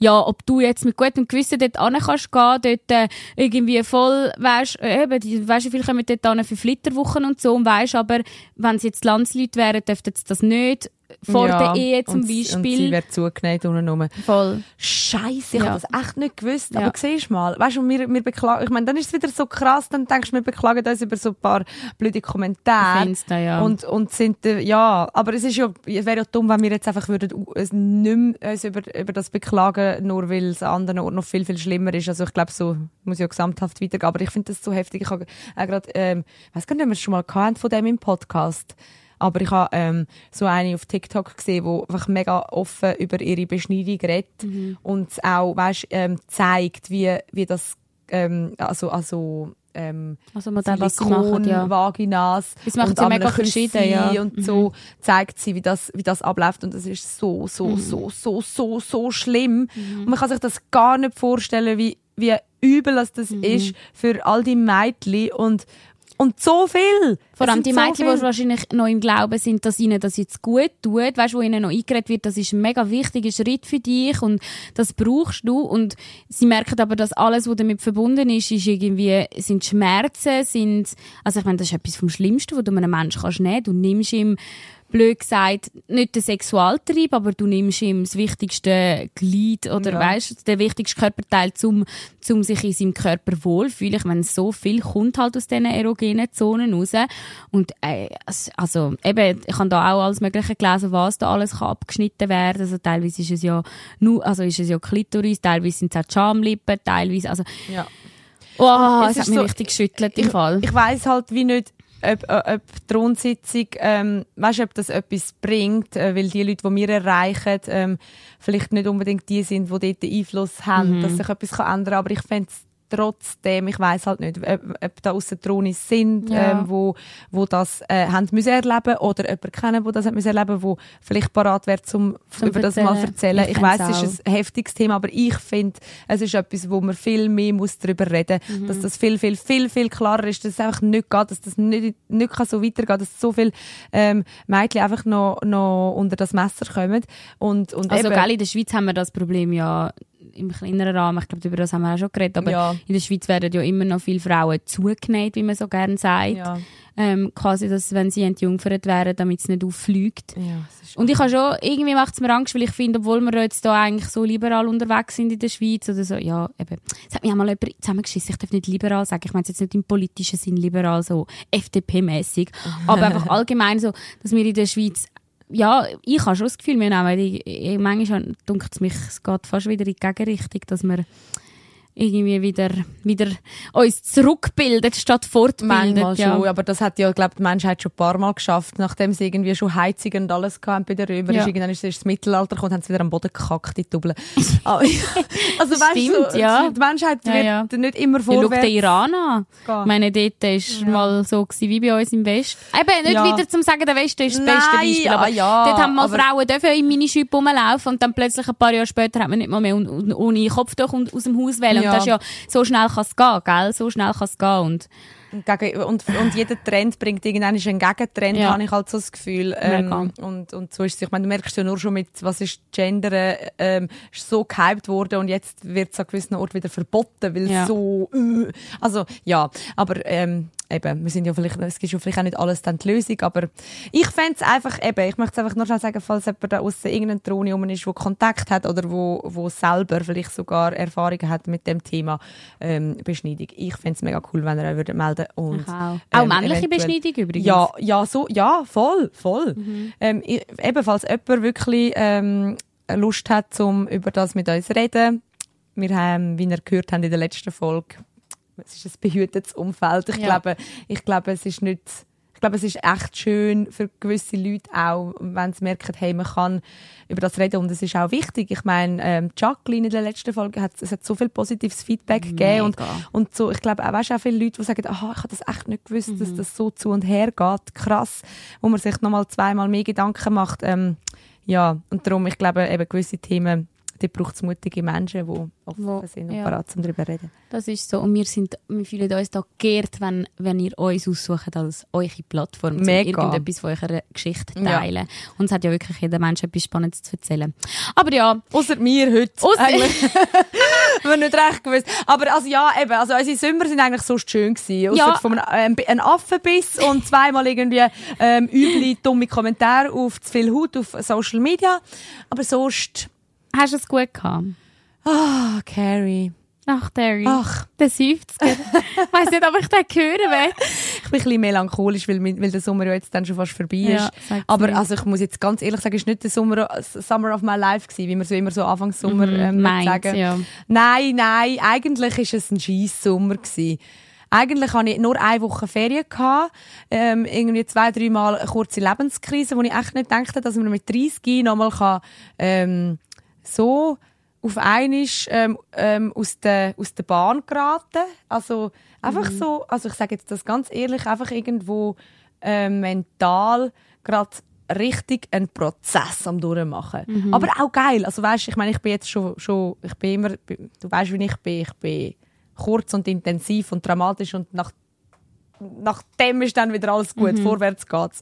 ja, ob du jetzt mit gutem Gewissen dort hin kannst gehen, dort äh, irgendwie voll, weisst, äh, eben, weisst, wie viele kommen dort hin für Flitterwochen und so, und weisst, aber wenn es jetzt Landsleute wären, dürften sie das nicht, vor Ja, der Ehe zum und, Und sie Beispiel. wird zugenäht unten rum. voll. Scheiße, ich Ja. habe das echt nicht gewusst. Ja. Aber siehst du mal, weißt du, wir, wir beklagen, ich meine, dann ist es wieder so krass, dann denkst du, wir beklagen uns über so ein paar blöde Kommentare. Auf Insta, ja. Und, und sind, äh, ja, aber es ist ja, es wäre ja dumm, wenn wir jetzt einfach würden, es nicht mehr uns über, über das beklagen, nur weil es an anderen Orten noch viel, viel schlimmer ist. Also ich glaube, so muss ja gesamthaft weitergehen. Aber ich finde das so heftig. Ich habe äh, gerade, ähm, weiß gar nicht, ob wir es schon mal hatten von dem im Podcast. Aber ich habe ähm, so eine auf TikTok gesehen, die einfach mega offen über ihre Beschneidung redet Mhm. und auch weißt, ähm, zeigt, wie, wie das ähm, also, also ähm, Also Modell, was machen, ja. Vaginas Das macht und sie mega verschieden, ja. Mhm. und so zeigt sie, wie das, wie das abläuft und das ist so, so, Mhm. so, so, so, so schlimm und man kann sich das gar nicht vorstellen, wie, wie übel das, das Mhm. ist für all die Mädchen und und so viel. Vor Es allem die so Mädchen, die wahrscheinlich noch im Glauben sind, dass ihnen das jetzt gut tut, weißt, wo ihnen noch eingeredet wird, das ist ein mega wichtiger Schritt für dich und das brauchst du und sie merken aber, dass alles, was damit verbunden ist, ist irgendwie, sind Schmerzen, sind, also ich meine, das ist etwas vom Schlimmsten, was du einem Menschen kannst nehmen. Du nimmst ihm blöd gesagt, nicht den Sexualtrieb, aber du nimmst ihm das wichtigste Glied oder Ja. weißt, der wichtigste Körperteil, zum, zum sich in seinem Körper wohlfühlen. Ich meine, so viel kommt halt aus diesen erogenen Zonen raus. Und, äh, also, eben, ich habe da auch alles Mögliche gelesen, was da alles kann abgeschnitten werden. Also, teilweise ist es ja nur, also ist es ja Klitoris, teilweise sind es auch Schamlippen, teilweise, also, Ja. oh, Es es, hat ist mich so- richtig geschüttelt im Fall. Ich weiß halt wie nicht, ob, äh, ob die Rundsitzung, ähm, weißt, ob das etwas bringt, äh, weil die Leute, die wir erreichen, ähm, vielleicht nicht unbedingt die sind, die dort den Einfluss haben, Mhm. dass sich etwas kann ändern kann. Aber ich fände trotzdem, ich weiß halt nicht, ob, ob da aussen Tronis sind, Ja. ähm, wo, wo das äh, haben müssen erleben oder jemanden kennen, wo das hat müssen erleben, wo vielleicht parat wäre, zum, Zum über das mal erzählen. erzählen. Ich Ich, weiß, es ist ein heftiges Thema, aber ich finde, es ist etwas, wo man viel mehr muss darüber reden muss, Mhm. dass das viel, viel, viel, viel klarer ist, dass es einfach nicht geht, dass das nicht, nicht kann so weitergehen dass so viele ähm, Mädchen einfach noch, noch unter das Messer kommen. Und, und Also, eben, gell, in der Schweiz haben wir das Problem ja im kleineren Rahmen. Ich glaube, über das haben wir auch schon geredet. Aber Ja. in der Schweiz werden ja immer noch viele Frauen zugenäht, wie man so gerne sagt. ja, Ähm, quasi, dass, wenn sie entjungfert wären, damit es nicht auffliegt. ja, Und ich habe schon, irgendwie macht es mir Angst, weil ich finde, obwohl wir jetzt da eigentlich so liberal unterwegs sind in der Schweiz oder so, ja, eben. Es hat mich einmal jemand zusammengeschissen, ich darf nicht liberal sagen, ich meine es jetzt nicht im politischen Sinn liberal, so FDP-mäßig, aber (laughs) einfach allgemein so, dass wir in der Schweiz ja, ich habe schon das Gefühl, wir nehmen, ich, manchmal dunkt es mich, es geht fast wieder in die Gegenrichtung, dass wir irgendwie wieder, wieder uns zurückbildet, statt fortbildet. Manchmal ja. schon, aber das hat ja, glaube die Menschheit schon ein paar Mal geschafft. Nachdem sie irgendwie schon Heizungen und alles hatten bei der Römer, Ja. ist irgendwann ist das Mittelalter gekommen, haben sie wieder am Boden gekackt, die Double. (laughs) Aber, also weißt du, ja. die Menschheit Ja, wird ja. nicht immer Ja, schau vorwärts. den Iran an. Ich meine, dort war mal so gewesen wie bei uns im Westen. Eben, nicht Ja. wieder zum sagen, der Westen ist das Nein, beste Beispiel. Aber ja, ja, dort haben mal Frauen dürfen in Minischüppe rumlaufen und dann plötzlich ein paar Jahre später hat man nicht mal mehr ohne Kopftuch und- aus dem Haus wählen. Ja. Das ist ja, so schnell kann es gehen, gell? So schnell kann es gehen. Und Und, und, und jeder Trend bringt irgendwann einen Gegentrend, Ja. habe ich halt so das Gefühl. Ähm, und, und so ist es. Ich meine, du merkst ja nur schon mit, was ist Gender, ähm, ist so gehypt worden und jetzt wird es an gewissen Orten wieder verboten, weil Ja. so, äh, also, ja. Aber, ähm, eben, wir sind ja vielleicht, es gibt ja vielleicht auch nicht alles dann die Lösung, aber ich fände es einfach, eben, ich möchte es einfach nur schnell sagen, falls jemand da aussen irgendein Drohne rum ist, der Kontakt hat oder wo, wo selber vielleicht sogar Erfahrungen hat mit dem Thema ähm, Beschneidung. Ich fände es mega cool, wenn ihr euch würdet melden und ähm, Auch männliche Beschneidung übrigens. Ja, ja, so, ja, voll, voll. Mhm. Ähm, ebenfalls jemand wirklich ähm, Lust hat, zum über das mit uns zu reden. Wir haben, wie ihr gehört habt in der letzten Folge, es ist ein behütetes Umfeld. Ich Ja. glaube, ich glaube, es ist nicht, ich glaube, es ist echt schön für gewisse Leute auch, wenn sie merken, hey, man kann über das reden und es ist auch wichtig. Ich meine, ähm, Jacqueline in der letzten Folge hat, es hat so viel positives Feedback gegeben und, Mega. und so, ich glaube, auch, weißt, auch viele Leute, die sagen, aha, ich habe das echt nicht gewusst, Mhm. dass das so zu und her geht. Krass, wo man sich nochmal zweimal mehr Gedanken macht. Ähm, ja, und darum, ich glaube, eben gewisse Themen, die braucht es mutige Menschen, die offen Wo- sind und ja. bereit sind, darüber zu reden. Das ist so. Und wir, sind, wir fühlen uns da geehrt, wenn, wenn ihr uns aussucht als eure Plattform, um irgendetwas von eurer Geschichte zu Ja. teilen. Und es hat ja wirklich jeder Mensch etwas Spannendes zu erzählen. Aber ja, Außer mir heute. Ausser- eigentlich. (laughs) wir nicht recht gewusst. Aber also ja, eben, also unsere Sommer sind eigentlich so schön gewesen. Ja. von einem, ähm, Affenbiss und zweimal irgendwie ähm, üble, dumme Kommentare auf zu viel Haut auf Social Media. Aber sonst, hast du es gut gehabt? ah, Carrie. Ach, Terry. Ach, Der 70er. Ich weiss nicht, ob ich den hören will. ich bin ein bisschen melancholisch, weil, weil der Sommer ja jetzt dann schon fast vorbei ist. Ja, Aber also ich muss jetzt ganz ehrlich sagen, es war nicht der Summer, Summer of my life gewesen, wie man so immer so Anfangs Sommer ähm, meint, sagen. Mhm, ja. Nein, nein, eigentlich ist es ein Scheissommer gewesen. Eigentlich hatte ich nur eine Woche Ferien. Gehabt, ähm, irgendwie zwei, drei Mal eine kurze Lebenskrise, wo ich echt nicht dachte, dass man mit 30 nochmal kann, ähm, so auf einmal ähm, ähm, aus, der, aus der Bahn geraten. Also einfach so, also ich sage jetzt das ganz ehrlich, einfach irgendwo ähm, mental gerade richtig einen Prozess am durchmachen. Aber auch geil. Also weißt, ich meine, ich bin jetzt schon, schon ich bin immer, du weißt, wie ich bin. Ich bin kurz und intensiv und dramatisch und nach nachdem ist dann wieder alles gut, vorwärts geht's.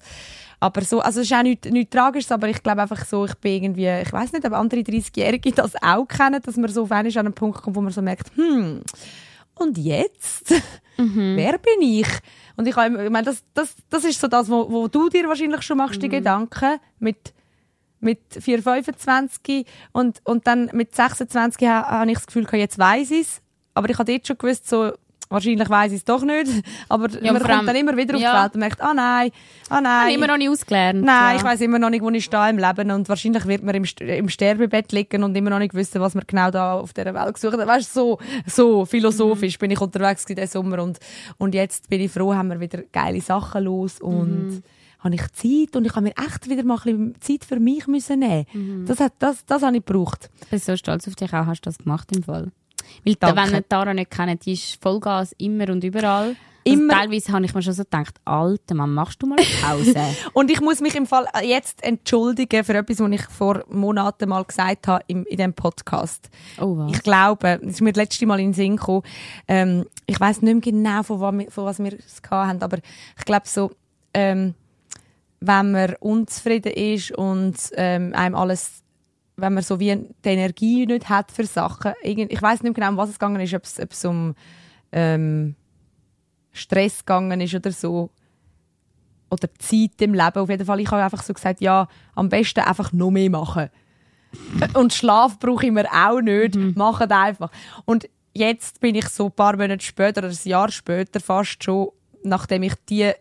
Aber so, also es ist auch nichts, nichts Tragisches, aber ich glaube einfach so, ich bin irgendwie, ich weiß nicht, ob andere 30-Jährige das auch kennen, dass man so auf einmal an einen Punkt kommt, wo man so merkt, hm, und jetzt? Wer bin ich? Und ich, ich meine, das, das, das ist so das, wo, wo du dir wahrscheinlich schon machst, die Gedanken mit mit 4, 25 und, und dann mit 26 ha- habe ich das Gefühl, jetzt weiß ich es. Aber ich habe dort schon gewusst, so, wahrscheinlich weiß ich es doch nicht. (laughs) Aber Ja, man kommt dann immer wieder auf ja. die Welt und merkt, ah nein, ah nein. Immer noch nicht ausgelernt. Nein, ja. ich weiß immer noch nicht, wo ich stehe im Leben und wahrscheinlich wird man im, im Sterbebett liegen und immer noch nicht wissen, was man genau da auf dieser Welt gesucht hat. Weißt du, so, so philosophisch bin ich unterwegs in diesem Sommer und, und jetzt bin ich froh, haben wir wieder geile Sachen los und habe ich Zeit und ich habe mir echt wieder mal ein bisschen Zeit für mich müssen nehmen. Das, hat, das, das habe ich gebraucht. Ich bin so stolz auf dich auch, hast du das gemacht im Fall. Weil, Danke. wenn ihr Tara nicht kennt, die ist Vollgas immer und überall. Immer. Also teilweise habe ich mir schon so gedacht, Alter, Mann, machst du mal eine Pause? (laughs) Und ich muss mich im Fall jetzt entschuldigen für etwas, was ich vor Monaten mal gesagt habe im, in diesem Podcast. oh, was? Ich glaube, das ist mir das letzte Mal in den Sinn gekommen. Ähm, ich weiß nicht mehr genau, von, was wir- von was wir es haben, aber ich glaube so, ähm, wenn man unzufrieden ist und ähm, einem alles, wenn man so wie die Energie nicht hat für Sachen, ich weiß nicht genau, um was es gegangen ist, ob es, ob es um ähm, Stress gegangen ist oder so oder Zeit im Leben. Auf jeden Fall, ich habe einfach so gesagt, ja, am besten einfach noch mehr machen. Und Schlaf brauche ich mir auch nicht. Macht einfach. Und jetzt bin ich so ein paar Monate später, oder ein Jahr später fast schon, nachdem ich die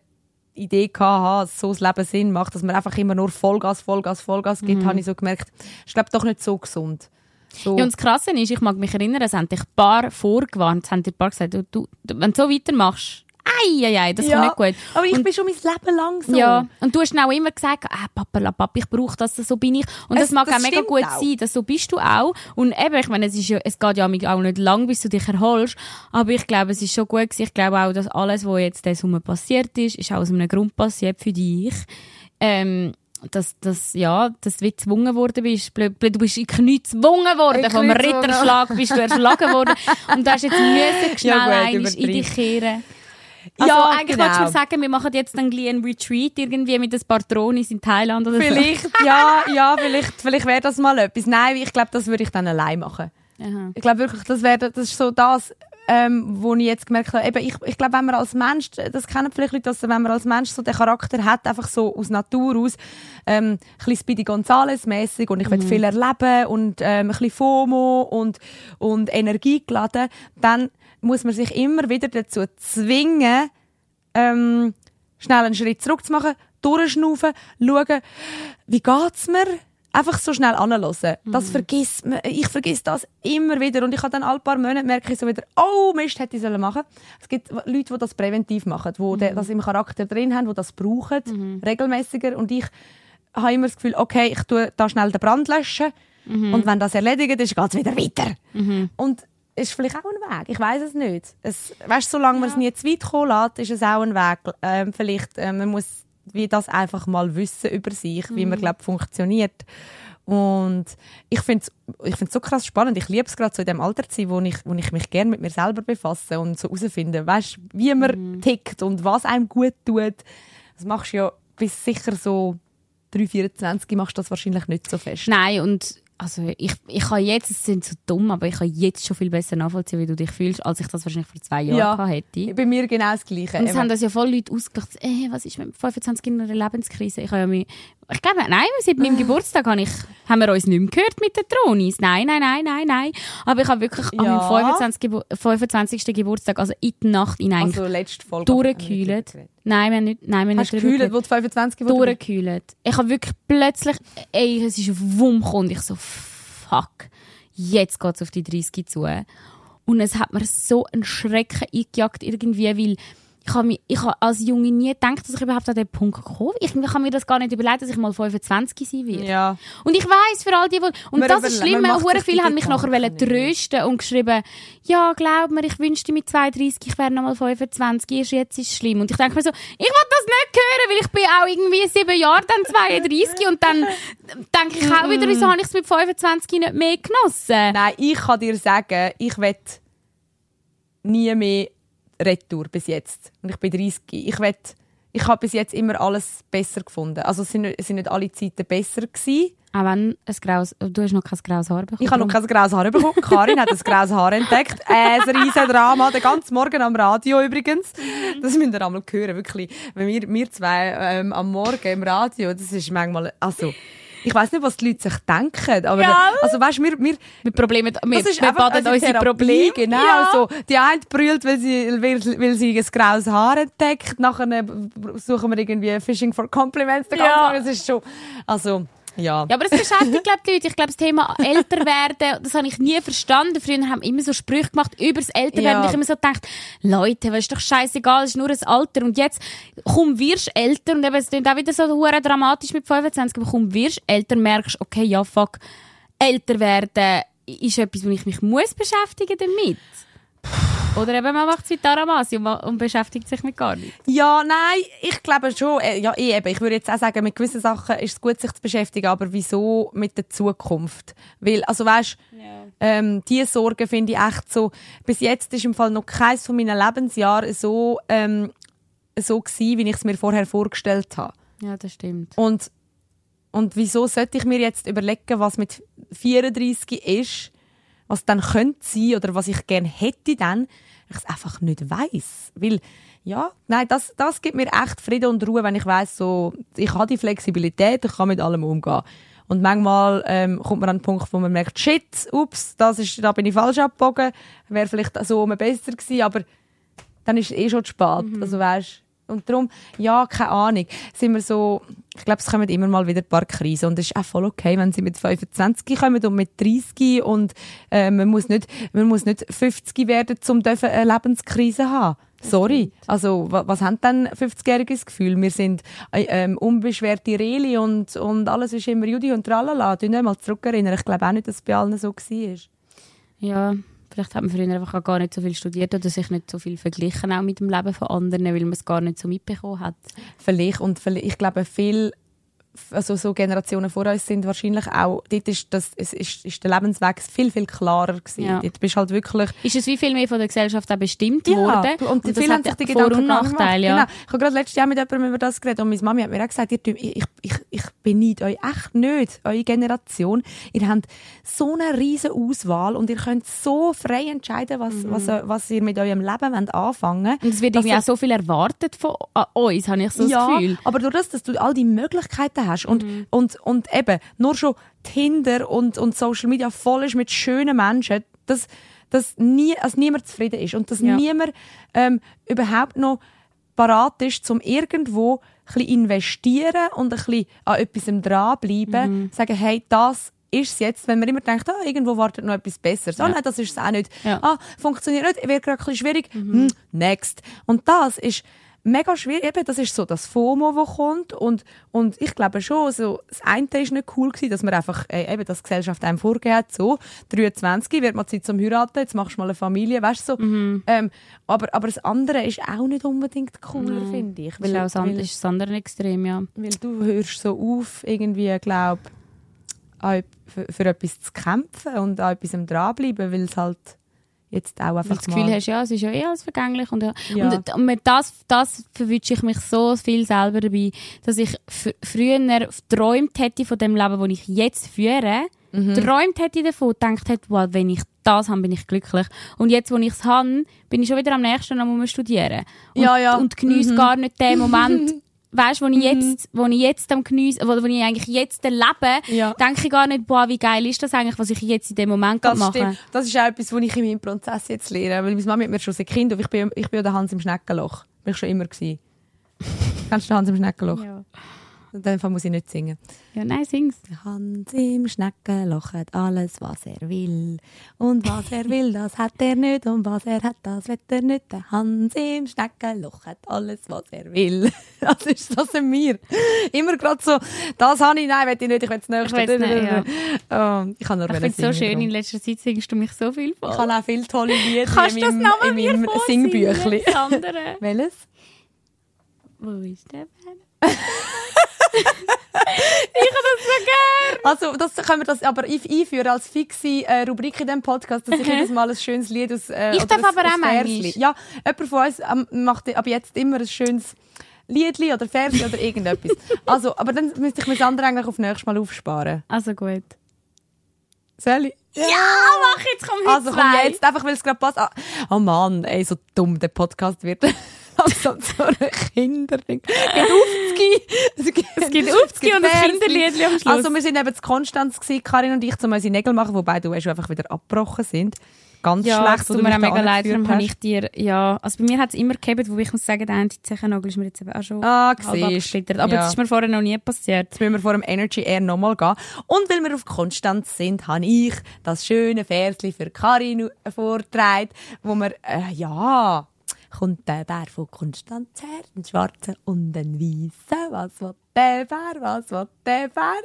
Idee hatte, dass so das Leben Sinn macht, dass man einfach immer nur Vollgas, Vollgas, Vollgas gibt, habe ich so gemerkt, ist glaube doch nicht so gesund. So. Ja, und das Krasse ist, ich mag mich erinnern, es haben dich ein paar vorgewarnt, es haben dir ein paar gesagt, du, du, wenn du so weitermachst, ei, ei, ei, das ja, kommt nicht gut. aber ich und, bin schon mein Leben lang so. Ja, und du hast dann auch immer gesagt, ah, Papa, Papa, ich brauche das, so bin ich. Und das Es- mag das auch mega gut auch. sein, dass so bist du auch. Und eben, ich meine, es, ist ja, es geht ja auch nicht lang, bis du dich erholst, aber ich glaube, es ist schon gut gewesen. Ich glaube auch, dass alles, was jetzt diesen Sommer passiert ist, ist auch aus einem Grund passiert für dich. Ähm, dass, dass, ja, dass du gezwungen worden bist. Blöd, Du bist in Knie gezwungen worden. Vom. Ritterschlag bist du erschlagen worden. (laughs) Und du hast jetzt müssen schnell Ja, gut, in dich kehren. Also Ja, eigentlich genau. wolltest du sagen, wir machen jetzt dann gleich einen Retreat irgendwie mit ein paar Drohnis in Thailand oder Vielleicht, (laughs) ja, ja, vielleicht, vielleicht wäre das mal etwas. Nein, ich glaube, das würde ich dann allein machen. so. Aha. Ich glaube wirklich, das wäre, das ist so das, ähm, wo ich jetzt gemerkt habe, eben, ich, ich glaube, wenn man als Mensch, das kennen vielleicht Leute, dass wenn man als Mensch so den Charakter hat, einfach so aus Natur aus, ähm, ein bisschen Speedy Gonzales-mäßig und ich will viel erleben und ähm, ein bisschen FOMO und, und Energie geladen, dann muss man sich immer wieder dazu zwingen, ähm, schnell einen Schritt zurück zu machen, durchschnaufen, schauen, wie geht's mir? Einfach so schnell anhören. Das vergisst man. Ich vergiss das immer wieder. Und ich habe dann alle paar Monate merke ich so wieder, oh Mist, hätte ich sollen machen. Es gibt Leute, die das präventiv machen, die de- das im Charakter drin haben, die das brauchen, regelmäßiger. Und ich habe immer das Gefühl, okay, ich tue da schnell den Brand löschen. Und wenn das erledigt ist, geht es wieder weiter. Und ist vielleicht auch ein Weg. Ich weiß es nicht. Es, weißt, solange man es nie zu weit kommen lässt, ist es auch ein Weg. Ähm, vielleicht, ähm, man muss wie das einfach mal wissen über sich, wie man, glaub, funktioniert. Und ich finde es ich find's so krass spannend. Ich liebe es gerade so in dem Alter zu sein, wo ich, wo ich mich gerne mit mir selber befasse und so herausfinde, weißt, wie man tickt und was einem gut tut. Das machst du ja bis sicher so 3, 24 machst du das wahrscheinlich nicht so fest. Nein, und also ich, ich kann jetzt, es sind so dumm, aber ich kann jetzt schon viel besser nachvollziehen, wie du dich fühlst, als ich das wahrscheinlich vor zwei Jahren Ja. hätte. Bei mir genau das Gleiche. Und es haben das ja voll Leute ausgelacht. Äh, was ist mit 25 in einer Lebenskrise? Ich habe ja mich, ich glaube, nein, seit meinem Geburtstag habe ich, haben wir uns nicht mehr gehört mit den Dronis. Nein, nein, nein, nein, nein. Aber ich habe wirklich an Ja. meinem 25. Gebu 25. Geburtstag, also in der Nacht in eigentlich also letzte Folge. durchgekühlt. Nein, wir haben nicht, nein, wir haben Hast du nicht gekühlt, wo du 25 geworden durchgekühlt. Ich habe wirklich plötzlich, ey, es ist ein Wumm und ich so, fuck, jetzt geht's auf die 30 zu. Und es hat mir so einen Schrecken eingejagt irgendwie, weil ich habe mich, ich habe als Junge nie gedacht, dass ich überhaupt an den Punkt komme. Ich, ich habe mir das gar nicht überlegt, dass ich mal 25 sein werde. Ja. Und ich weiß für all die, die, und Man das ist schlimm, hure viele haben mich nachher wollen trösten und geschrieben, ja, glaub mir, ich wünschte mit 32, ich wäre noch mal 25, erst jetzt ist es schlimm. Und ich denke mir so, ich will das nicht hören, weil ich bin auch irgendwie sieben Jahre, dann 32 und dann denke ich auch wieder, wieso habe ich es mit 25 nicht mehr genossen? Nein, ich kann dir sagen, ich will nie mehr Retour bis jetzt. Und ich bin 30. Ich will, ich habe bis jetzt immer alles besser gefunden. Also es sind, es sind nicht alle Zeiten besser gewesen. Auch wenn ein graues, du hast noch kein graues Haar bekommen. Ich habe noch kein graues Haar bekommen. Karin hat ein graues Haar entdeckt. Äh, ein riesen Drama. Den ganzen Morgen am Radio übrigens. Das müsst ihr einmal hören, wirklich. Wenn wir, wir zwei ähm, am Morgen im Radio, das ist manchmal, also, ich weiß nicht, was die Leute sich denken, aber, Ja. also weißt, wir, wir, mit Problemen, wir, das ist wir einfach baden also unsere Therapie, Probleme. Genau, Ja. so. Die eine brüllt, weil sie, weil, weil sie ein graues Haar entdeckt. Nachher äh, suchen wir irgendwie Fishing for Compliments. Den ganzen Ja. Tag. Es ist schon, also, ja. Ja, aber es beschäftigt, glaube die Leute. Ich glaube, das Thema älter werden, das habe ich nie verstanden. Früher haben immer so Sprüche gemacht über das Älterwerden. Ja. Ich immer so gedacht, Leute, was ist doch scheißegal, es ist nur ein Alter. Und jetzt, komm, wirst älter. Und eben, es klingt auch wieder so hure dramatisch mit 25, aber komm, wirst älter, merkst, okay, ja, fuck, älter werden ist etwas, wo ich mich muss beschäftigen damit. Oder eben, man macht es wie Taramasi und, beschäftigt sich mit gar nichts. Ja, nein, ich glaube schon. Äh, ja, eh, eben. Ich würde jetzt auch sagen, mit gewissen Sachen ist es gut, sich zu beschäftigen, aber wieso mit der Zukunft? Weil, also weißt, ähm, diese Sorgen finde ich echt so. Bis jetzt ist im Fall noch keins von meinen Lebensjahren so ähm, so gewesen, wie ich es mir vorher vorgestellt habe. Ja, das stimmt. Und und wieso sollte ich mir jetzt überlegen, was mit 34 ist, was dann könnte sein oder was ich gerne hätte dann, ich es einfach nicht weiß, weil ja, nein, das, das gibt mir echt Frieden und Ruhe, wenn ich weiß, so ich habe die Flexibilität, ich kann mit allem umgehen. Und manchmal ähm, kommt man an den Punkt, wo man merkt, shit, ups, das ist, da bin ich falsch abgebogen, wäre vielleicht so um besser gewesen, aber dann ist es eh schon zu spät. Also weißt, und darum, ja, keine Ahnung, sind wir so, ich glaube, es kommen immer mal wieder ein paar Krisen und es ist auch voll okay, wenn sie mit 25 kommen und mit 30 und äh, man, muss nicht, man muss nicht 50 werden, um eine Lebenskrise haben. Sorry. Also, wa- was haben denn 50-jähriges Gefühl? Wir sind äh, ähm, unbeschwerte Reli und, und alles ist immer Judy und tralala. Du nicht mal zurückerinnern. Ich glaube auch nicht, dass es bei allen so war. Ja, vielleicht hat man früher einfach gar nicht so viel studiert oder sich nicht so viel verglichen auch mit dem Leben von anderen, weil man es gar nicht so mitbekommen hat. Vielleicht. Und vielleicht, ich glaube, viel, also so Generationen vor uns sind wahrscheinlich auch, dort ist, das, es ist, ist der Lebensweg viel, viel klarer gewesen. Ja. Dort bist halt wirklich Ist es wie viel mehr von der Gesellschaft auch bestimmt worden? Ja, und, das viele haben sich die Vor- Gedanken und Nachteile, ja. Genau. Ich habe gerade letztes Jahr mit jemandem über das geredet und meine Mami hat mir auch gesagt, ihr, ich, ich, ich beneide euch echt nicht, eure Generation. Ihr habt so eine riesen Auswahl und ihr könnt so frei entscheiden, was, was, was ihr mit eurem Leben wollt anfangen Mhm. Und es wird irgendwie auch so viel erwartet von uns, habe ich so ja, das Gefühl. aber durch das, dass du all die Möglichkeiten hast und, Mhm. und, und eben nur schon Tinder und, und Social Media voll ist mit schönen Menschen, dass, dass nie, also niemand zufrieden ist und dass Ja. niemand ähm, überhaupt noch parat ist, um irgendwo ein investieren und ein bisschen an etwas dranbleiben, Mhm. sagen, hey, das ist es jetzt, wenn man immer denkt, ah, irgendwo wartet noch etwas Besseres. Ah, nein, das ist es auch nicht. Ja. Ah, funktioniert nicht, wird gerade ein bisschen schwierig. Hm, next. Und das ist mega schwierig. Eben, das ist so das FOMO, das kommt. Und, und ich glaube schon, so, das eine ist nicht cool gewesen, dass man einfach, äh, eben, die Gesellschaft einem vorgegeben hat, so, 23, wird mal Zeit zum Heiraten, jetzt machst du mal eine Familie, weißt du, so. Ähm, aber, aber das andere ist auch nicht unbedingt cooler, finde ich. Das ist auch das andere, weil, ist das andere Extrem, ja. weil du hörst so auf, irgendwie, glaub, an, für, für etwas zu kämpfen und an etwas dranbleiben, weil es halt jetzt auch einfach das Gefühl mal... hast, ja, es ist ja eh alles vergänglich. Und, ja. Ja. und, und mit das, das verwünsche ich mich so viel selber dabei, dass ich fr- früher geträumt hätte von dem Leben, das ich jetzt führe. Mhm. Träumt hätte davon, gedacht hätte, wow, wenn ich das habe, bin ich glücklich. Und jetzt, wo ich es habe, bin ich schon wieder am nächsten muss studieren. Und, Ja, ja. und genieße Mhm. gar nicht den (laughs) Moment, weißt, wo ich jetzt, wo ich jetzt am geniessen, wo, wo ich eigentlich jetzt lebe, Ja. denke ich gar nicht, boah, wie geil ist das eigentlich, was ich jetzt in dem Moment Das mache. stimmt. Das ist auch etwas, was ich in meinem Prozess jetzt lerne. Weil meine Mama hat mir schon seit Kind, ich bin, ich bin der Hans im Schneckenloch. Bin ich schon immer gewesen. (laughs) Kennst du den Hans im Schneckenloch? Ja. In dem Fall muss ich nicht singen. ja, nein, sing's. Hans im Schneckenloch hat alles, was er will. Und was er will, das hat er nicht. Und was er hat, das wird er nicht. Der Hans im Schneckenloch hat alles, was er will. (laughs) Das ist das in mir. Immer gerade so, das habe ich, nein, will ich nicht, ich will das Nächste. Ich nicht, Oh, ich kann nur Ich finde es so schön, darum. in letzter Zeit singst du mich so viel vor. Ich habe auch viele tolle Lieder (laughs) Kannst in du das meinem, nochmal in mir meinem? Singbüchli. Das. (laughs) Welches? Wo ist der Bär? Ich habe das so gern. Also, das können wir das aber ein- einführen als fixe äh, Rubrik in diesem Podcast, dass ich jedes Mal ein schönes Lied aus äh, Ich darf ein- aber ein auch manchmal. Ja, jemand von uns ähm, macht ab jetzt immer ein schönes Liedli oder Versli oder irgendetwas. (laughs) Also, aber dann müsste ich mir das andere eigentlich auf nächstes Mal aufsparen. Also gut. Soll ich? Ja, mach jetzt, komm, heute Also komm zwei. jetzt, einfach weil es gerade passt. Ah, oh Mann, ey, so dumm der Podcast wird. (laughs) Langsam so ein Kinderding. Es geht, Es gibt Aufzgi und ein. Kinderliedli am Schluss. Also wir sind eben zu Konstanz gewesen, Karin und ich, um unsere Nägel zu machen, wobei du schon einfach wieder abgebrochen sind. Ganz ja, schlecht, tut mir auch mega leid, darum habe hast. ich dir, ja, also bei mir hat es immer gegeben, wo ich muss sagen, der eine Zechennagel ist mir jetzt eben auch schon Ah, halb abgesplittert. Aber Ja. das ist mir vorher noch nie passiert. Jetzt müssen wir vor dem Energy Air nochmal gehen. Und weil wir auf Konstanz sind, habe ich das schöne Versli für Karin vorgetragen, wo wir, äh, ja, kommt der Bär von Konstanz her, ein schwarzer und ein weißer. Was will der Bär, was will der Bär?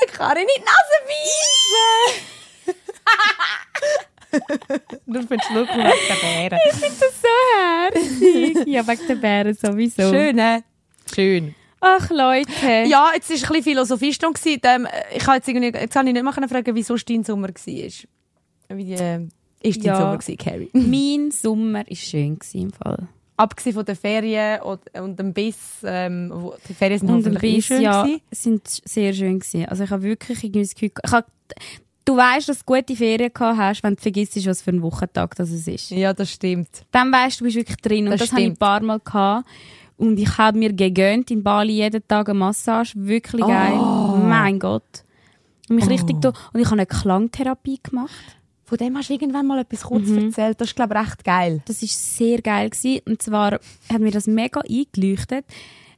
Der Karin in die Nase beißen! (laughs) Nur für den Schluck wegen der Bären. Das ist so herzig. ja, wegen der Bären sowieso. Schön, ne? Schön. Ach, Leute. Ja, jetzt war ein bisschen Philosophiestunde. gewesen. Ähm, ich habe jetzt, irgendwie, jetzt habe ich nicht können fragen, wieso dein Sommer war. Wie äh, ist dein Ja. Sommer gewesen, Carrie? (laughs) (laughs) Mein Sommer war schön gewesen, im Fall. Abgesehen von den Ferien und, und dem Biss, ähm, wo, die Ferien sind Und ein hoffentlich eh bisschen, schön ja, gewesen. sind sehr schön gewesen. Also ich habe wirklich irgendwie das Gefühl, ich habe, du weißt, dass du gute Ferien gehabt hast, wenn du vergisst, was für ein Wochentag das es ist. Ja, das stimmt. Dann weißt du, du bist wirklich drin. Und Das das, habe ich ein paar Mal gehabt. Und ich habe mir gegönnt in Bali jeden Tag eine Massage. Wirklich geil. Oh. Mein Gott. Und mich richtig do Und ich habe eine Klangtherapie gemacht. Von dem hast du irgendwann mal etwas kurz Mhm. erzählt. Das ist, glaube ich, recht geil. Das ist sehr geil gewesen. Und zwar hat mir das mega eingeleuchtet.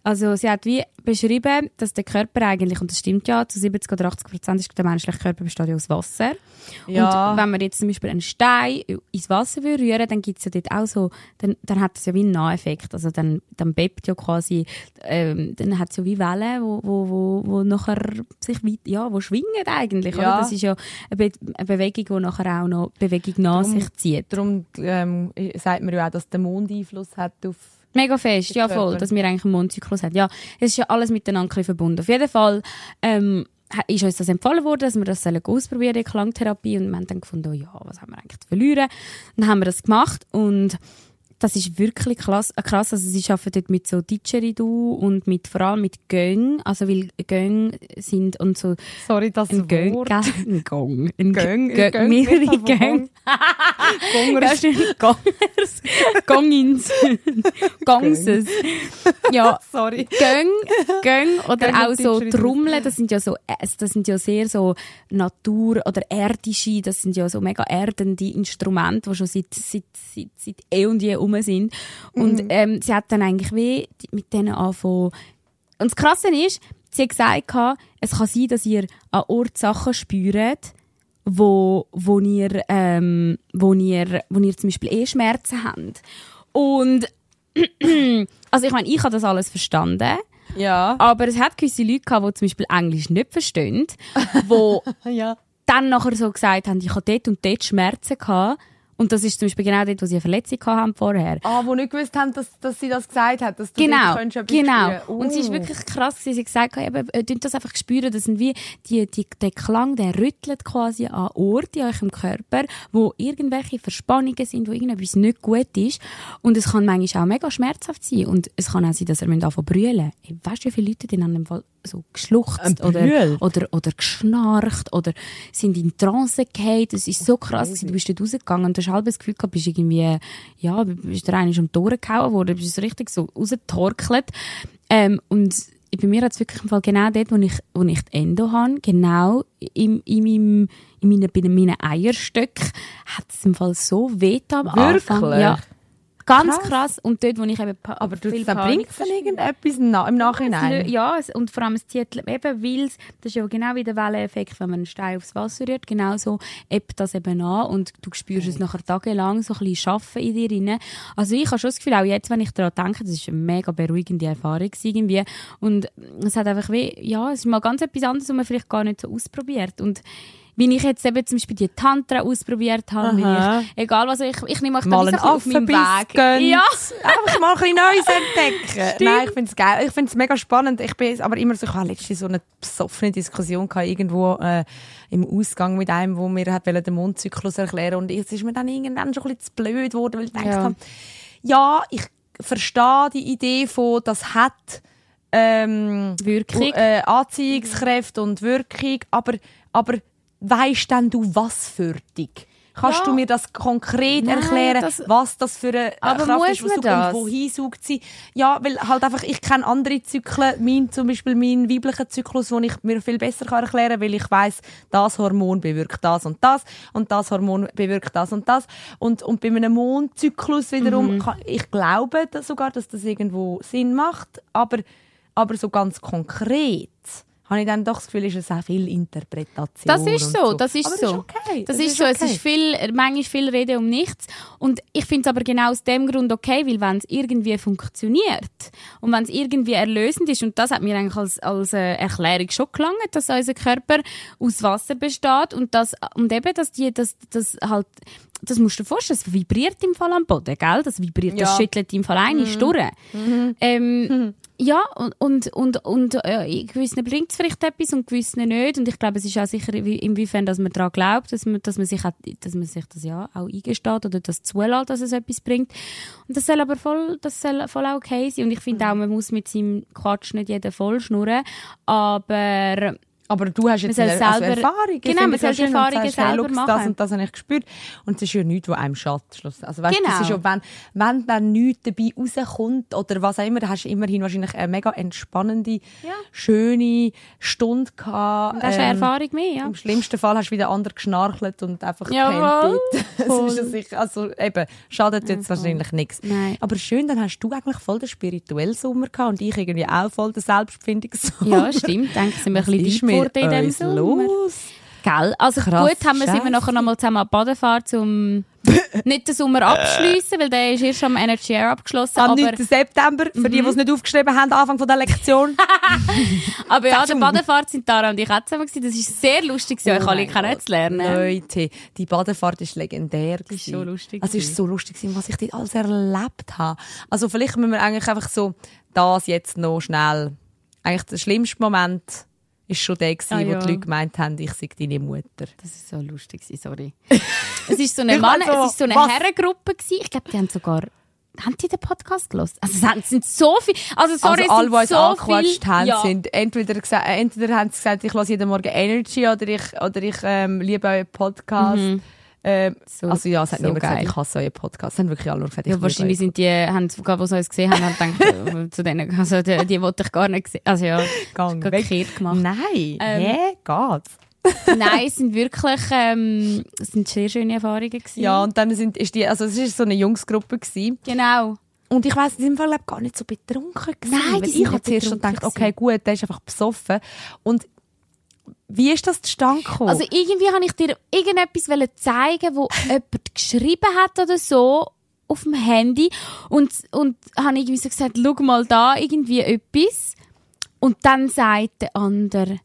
Also sie hat wie beschrieben, dass der Körper eigentlich, und das stimmt ja, zu 70 oder 80 Prozent ist der menschliche Körper besteht ja aus Wasser. Ja. Und wenn man jetzt zum Beispiel einen Stein ins Wasser will rühren, dann gibt's ja dort auch so, dann, dann hat das ja wie einen Naheffekt. Also dann, dann bebt ja quasi, ähm, dann hat es ja wie Wellen, wo, wo, wo, wo nachher sich weit, ja, wo schwingen eigentlich. Ja. Oder? Das ist ja eine, Be eine Bewegung, die nachher auch noch Bewegung nach Drum- sich zieht. Darum ähm, sagt man ja auch, dass der Mond Einfluss hat auf Mega fest, ja voll, dass wir eigentlich einen Mondzyklus haben. Ja, es ist ja alles miteinander verbunden. Auf jeden Fall ähm, ist uns das empfohlen worden, dass wir das sollen ausprobieren, die Klangtherapie. Und wir haben dann gefunden, oh ja, was haben wir eigentlich zu verlieren? Dann haben wir das gemacht und das ist wirklich krass. äh, krass. Also sie arbeiten dort mit so Didgeridoo und mit, vor allem mit Gong. Also weil Gong sind und so Sorry, das ein Gong, Wort. ein Gong, ein Gong, Gong, mehrere Gong. Gongers. Gongers. Gongins. Gongses. Ja, (laughs) Sorry. Gong, Gong oder Gong auch so. Trommeln, das sind ja so, äh, das sind ja sehr so Natur- oder erdische, das sind ja so mega erdende Instrumente, die schon seit, seit, seit, seit eh und je rum sind. Und ähm, sie hat dann eigentlich wie mit denen angefangen. Und das Krasse ist, sie hat gesagt, es kann sein, dass ihr an Ort Sachen spürt, wo, wo, ihr, ähm, wo, ihr, wo ihr zum Beispiel eh Schmerzen habt. Und (clears throat) also ich meine, ich habe das alles verstanden. Ja. Aber es hat gewisse Leute gehabt, die zum Beispiel Englisch nicht verstehen, wo (laughs) Ja. dann nachher so gesagt haben, ich habe dort und dort Schmerzen gehabt. Und das ist zum Beispiel genau dort, wo sie eine Verletzung haben vorher. Ah, wo nicht gewusst haben, dass, dass sie das gesagt hat, dass du Genau, könntest genau. spüren. Und sie ist Oh. wirklich krass, gewesen. sie hat gesagt, eben, äh, das einfach spüren, das sind wie, die, die, der Klang, der rüttelt quasi an Orte in eurem Körper, wo irgendwelche Verspannungen sind, wo irgendetwas nicht gut ist. Und es kann manchmal auch mega schmerzhaft sein. Und es kann auch sein, dass ihr anfangen zu brüllen. Weißt du, wie viele Leute an dem Fall so geschluchzt oder, oder, oder geschnarcht oder sind in Trance gefallen. Das ist so krass gewesen. Du bist dort rausgegangen und du hast halb das Gefühl gehabt, bist irgendwie, ja, bist der eine ist um die Ohren gehauen worden, bist richtig so rausgetorkelt. Ähm, und bei mir hat es wirklich im Fall genau dort, wo ich, wo ich die Endo habe, genau in, in, meinem, in meinen, bei meinen Eierstöcken, hat es im Fall so weh am Anfang. Wirklich? Ja. Ganz Krass. krass. Und dort, wo ich eben pa Aber du, viel dann Panik bringt es dann irgendetwas na, im Nachhinein? Ja, und vor allem es zieht eben, weil es- das ist ja genau wie der Welleneffekt, wenn man einen Stein aufs Wasser rührt, genauso ebbt das eben an und du spürst es nachher tagelang so ein bisschen Schaffen in dir rein. Also ich habe schon das Gefühl, auch jetzt, wenn ich daran denke, das ist eine mega beruhigende Erfahrung irgendwie und es hat einfach wie, ja, es ist mal ganz etwas anderes, was man vielleicht gar nicht so ausprobiert und wie ich jetzt eben zum Beispiel die Tantra ausprobiert habe, wie ich, egal was, ich, ich nehme euch mal ein auf meinem Weg. gönnt. Ja. (laughs) Einfach mal ein bisschen Neues entdecken. Nein, ich finde es geil. Ich finde es mega spannend. Ich bin aber immer so, ich hatte letztens so eine besoffene Diskussion gehabt, irgendwo äh, im Ausgang mit einem, wo mir hat den Mondzyklus erklären und es ist mir dann irgendwann schon ein bisschen zu blöd geworden, weil ich gedacht Ja. habe, ja, ich verstehe die Idee von, das hat ähm, Wirkung. äh, Anziehungskräfte und Wirkung, aber, aber weisst denn du, was für dich? Kannst Ja. du mir das konkret Nein, erklären, das- was das für eine Aber Kraft ist, was und wohin sucht sie? Ja, weil halt einfach, ich kenne andere Zyklen, mein, zum Beispiel meinen weiblichen Zyklus, den ich mir viel besser kann erklären kann, weil ich weiß, das Hormon bewirkt das und das und das Hormon bewirkt das und das. Und, und bei einem Mondzyklus wiederum, Mhm. kann, ich glaube dass sogar, dass das irgendwo Sinn macht, aber, aber so ganz konkret habe ich dann doch das Gefühl, ist es auch viel Interpretation. Das ist und so, das ist aber so. Das ist okay. Das, ist so, es okay. ist viel, manchmal viel Rede um nichts. Und ich finde es aber genau aus dem Grund okay, weil wenn es irgendwie funktioniert und wenn es irgendwie erlösend ist, und das hat mir eigentlich als, als äh, Erklärung schon gelangt, dass unser Körper aus Wasser besteht und das, und eben, dass die, das, das halt, das musst du dir vorstellen, es vibriert im Fall am Boden, gell? Das vibriert, das Ja. schüttelt im Fall eine durch. Ähm, ja, und, und, und, und äh, gewissen bringt es vielleicht etwas und gewissen nicht. Und ich glaube, es ist auch sicher, wie- inwiefern dass man daran glaubt, dass man, dass man, sich, auch, dass man sich das ja auch eingesteht oder das zulässt, dass es etwas bringt. Und das soll aber voll, das soll voll okay sein. Und ich finde auch, man muss mit seinem Quatsch nicht jeden voll schnurren. Aber Aber du hast jetzt eine, also Erfahrung. Genau, man soll die Erfahrungen selber Das machen. und das habe ich gespürt. Und es ist ja nichts, was einem schadet. schluss- Also weißt, Genau. das ist ja, wenn, wenn dann nichts dabei rauskommt oder was auch immer, dann hast du immerhin wahrscheinlich eine mega entspannende, Ja. schöne Stunde gehabt. das ist eine Ähm, Erfahrung mehr, ja. Im schlimmsten Fall hast du wieder andere geschnarchelt und einfach gepennt. (laughs) Das ist ja sicher, also eben, schadet jetzt wahrscheinlich nichts. Nein. Aber schön, dann hast du eigentlich voll den spirituellen Sommer gehabt und ich irgendwie auch voll den Selbstfindungssommer. Ja, stimmt. Denke, sind wir ein bisschen mit geworden in uns Sommer. los? Gell? Also Krass, gut, haben wir sind wir nachher nochmal zusammen an die Badefahrt zum (laughs) nicht den Sommer abschliessen, weil der ist erst am Energy Air abgeschlossen. Am aber, 9. September, für die, die es nicht aufgeschrieben haben, Anfang von der Lektion. (laughs) aber ja, der. Badefahrt sind Tara und ich auch zusammen gewesen. Das ist sehr lustig, Oh euch alle kennenzulernen. Leute, die Badefahrt ist legendär. Das ist so lustig Also es ist gewesen. so lustig, was ich dort alles erlebt habe. Also vielleicht müssen wir eigentlich einfach so das jetzt noch schnell. Eigentlich der schlimmste Moment ist schon der gewesen, Ah, wo ja. die Leute gemeint haben, ich sei deine Mutter. Das ist so lustig, sorry. (laughs) es ist so eine, Mann, so, es ist so eine was? Herrengruppe gewesen. Ich glaube, die haben sogar haben die den Podcast gelost? Also es haben- es sind so viele, also sorry, also alle, die es uns so angequatscht haben, ja. sind entweder, entweder haben sie gesagt, ich höre jeden Morgen Energy oder ich, oder ich ähm, liebe euren Podcast. Ähm. So- also ja, es hat so niemand gesagt, geil. ich hasse euren Podcast. Es haben wirklich alle nur gesagt, ich Ja, wahrscheinlich sind die, haben die sie uns gesehen haben, haben gedacht, (laughs) äh, zu denen, also die, die wollte ich gar nicht sehen. Also ja, Gang gekehrt gemacht. Nein, Ähm, hä? Geht's? (laughs) Nein, es sind wirklich, ähm, es sind sehr schöne Erfahrungen gewesen. Ja, und dann sind, ist die, also es ist so eine Jungsgruppe gewesen. Genau. Und ich weiss, in diesem Fall glaub, gar nicht so betrunken gewesen. Nein, ich habe zuerst schon gedacht, okay, gut, der ist einfach besoffen. Und wie ist das zustande gekommen? Also irgendwie habe ich dir irgendetwas wollen zeigen, wo (laughs) jemand geschrieben hat oder so auf dem Handy und und habe irgendwie so gesagt, schau mal da irgendwie etwas und dann sagt der andere,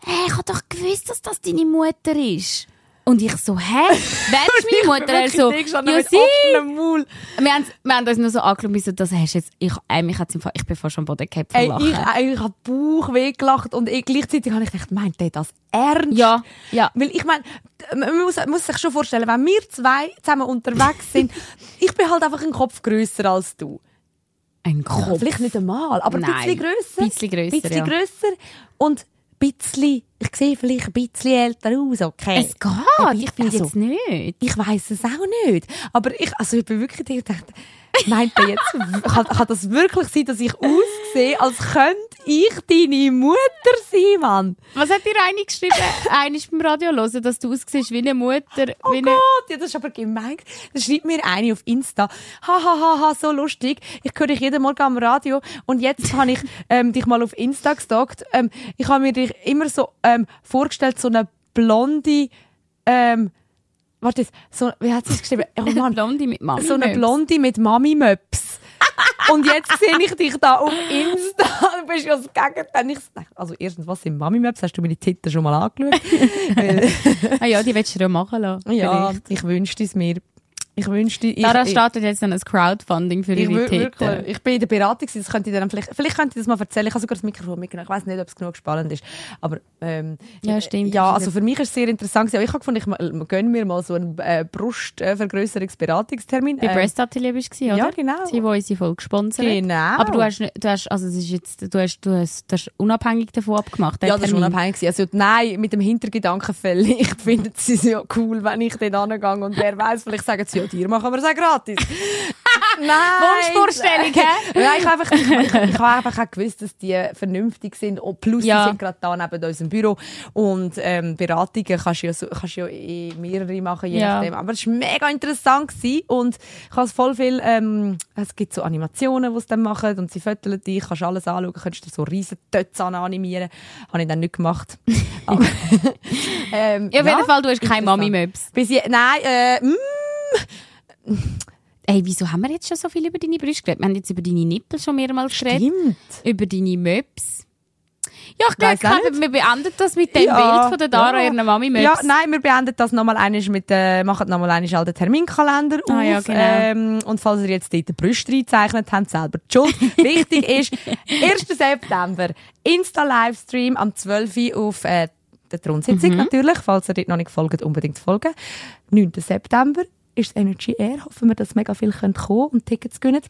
hey, ich habe doch gewusst, dass das deine Mutter ist. Und ich so, hä? (laughs) Wer ist meine Mutter? Er so, ja, sie. Wir haben, wir haben uns nur so angeschaut, so, das hast du jetzt, ich, ey, mich hat's im Fall, ich bin fast am Boden gehabt Ey, ich, ich habe Bauch weggelacht und ich, gleichzeitig habe ich gedacht, meint der das ernst? Ja, ja. Weil ich meine, man muss, muss sich schon vorstellen, wenn wir zwei zusammen unterwegs sind, (laughs) ich bin halt einfach ein Kopf grösser als du. Ein Ja, Kopf. vielleicht nicht einmal, aber ein Nein, bisschen grösser. bisschen grösser, bisschen ja. grösser und ein bisschen, ich sehe vielleicht ein bisschen älter aus, okay. Es geht, ich finde Also, jetzt nicht. Ich weiß es auch nicht. Aber ich, also ich bin wirklich gedacht, meint er jetzt, (laughs) kann, kann das wirklich sein, dass ich aussehe, als könnte ich deine Mutter sein, Mann? Was hat dir eine geschrieben? (laughs) eine ist beim Radio hören, dass du aussiehst wie eine Mutter. Oh wie eine... Gott, ja, das ist aber gemein. Da schreibt mir eine auf Insta, ha, ha, ha, ha, so lustig. Ich höre dich jeden Morgen am Radio und jetzt habe ich (laughs) ähm, dich mal auf Insta gestalkt. Ähm, ich habe mir dich immer so ähm, vorgestellt, so eine blonde, ähm, warte so, wie hat sie es geschrieben? (laughs) Oh Mann, Blondie mit Mami. so eine Blonde mit Mami-Möps. Und jetzt sehe ich dich da auf Insta. Du bist ja das Gegenteil. Ich Also erstens, was sind Mami-Möps? Hast du meine Titten schon mal angeschaut? (laughs) Ah ja, die willst du ja machen lassen. ja, vielleicht. ich wünschte es mir. Ich wünschte... Ich, Dara ich, startet jetzt dann ein Crowdfunding für ich, ihre Titten. wirklich, ich bin in der Beratung, das könnte ich dann vielleicht, vielleicht könnte ich das mal erzählen. Ich habe sogar das Mikrofon mitgenommen. Ich weiß nicht, ob es genug spannend ist. Aber, ähm, Ja, stimmt. Ja, ist also für mich ist es sehr interessant. Aber ich habe gefunden, ich gönne mir mal so einen äh, Brustvergrößerungsberatungstermin. Bei Ähm, Breast Atelier bist du, oder? Ja, genau. Sie, die unsere Folge gesponsert Genau. Aber du hast, nicht- du hast, also es ist jetzt, du hast, du hast, du hast unabhängig davon abgemacht. den Ja, das ist Termin. unabhängig. gewesen. Also, nein, mit dem Hintergedanken (laughs) vielleicht finden sie es ja cool, wenn ich dort angehe und wer weiß, vielleicht sagen sie, ja, dir machen wir es auch gratis. (laughs) nein! Wunschvorstellung, hä? (laughs) Ja, ich habe einfach, ich, ich, ich habe einfach auch gewusst, dass die vernünftig sind. Und plus, Ja. die sind gerade da neben unserem Büro. Und ähm, Beratungen kannst du ja, so, kannst du ja eh mehrere machen, je Ja. nachdem. Aber es war mega interessant. Gewesen. Und ich habe voll viel, ähm, es gibt so Animationen, die sie dann machen. Und sie föteln dich, kannst alles anschauen, kannst dir so riesen Tötze animieren. Habe ich dann nicht gemacht. (laughs) Aber, ähm, Ja, auf jeden Fall, du hast keine. Mami-Möps. Nein, äh, mm, Ey, wieso haben wir jetzt schon so viel über deine Brüste geredet? Wir haben jetzt über deine Nippel schon mehrmals geredet. stimmt. Über deine Möps. Ja, ich Weiss glaube, wir beenden das mit dem Ja, Bild von der Dara, ja. ihrer Mami-Möps. Ja, nein, wir beenden das nochmal einiges mit, äh, machen nochmal einiges all den Terminkalender Ah, auf. ja, genau. ähm, und falls ihr jetzt dort die Brüste reinzeichnet habt, selber die Schuld. (laughs) Wichtig ist, 1. September, Insta-Livestream am 12. Uhr auf, äh, der Thronsitzung Mhm. natürlich. Falls ihr dort noch nicht folgt, unbedingt folgen. 9. September ist das Energy Air. Hoffen wir, dass mega viel kommen können und Tickets gewinnen.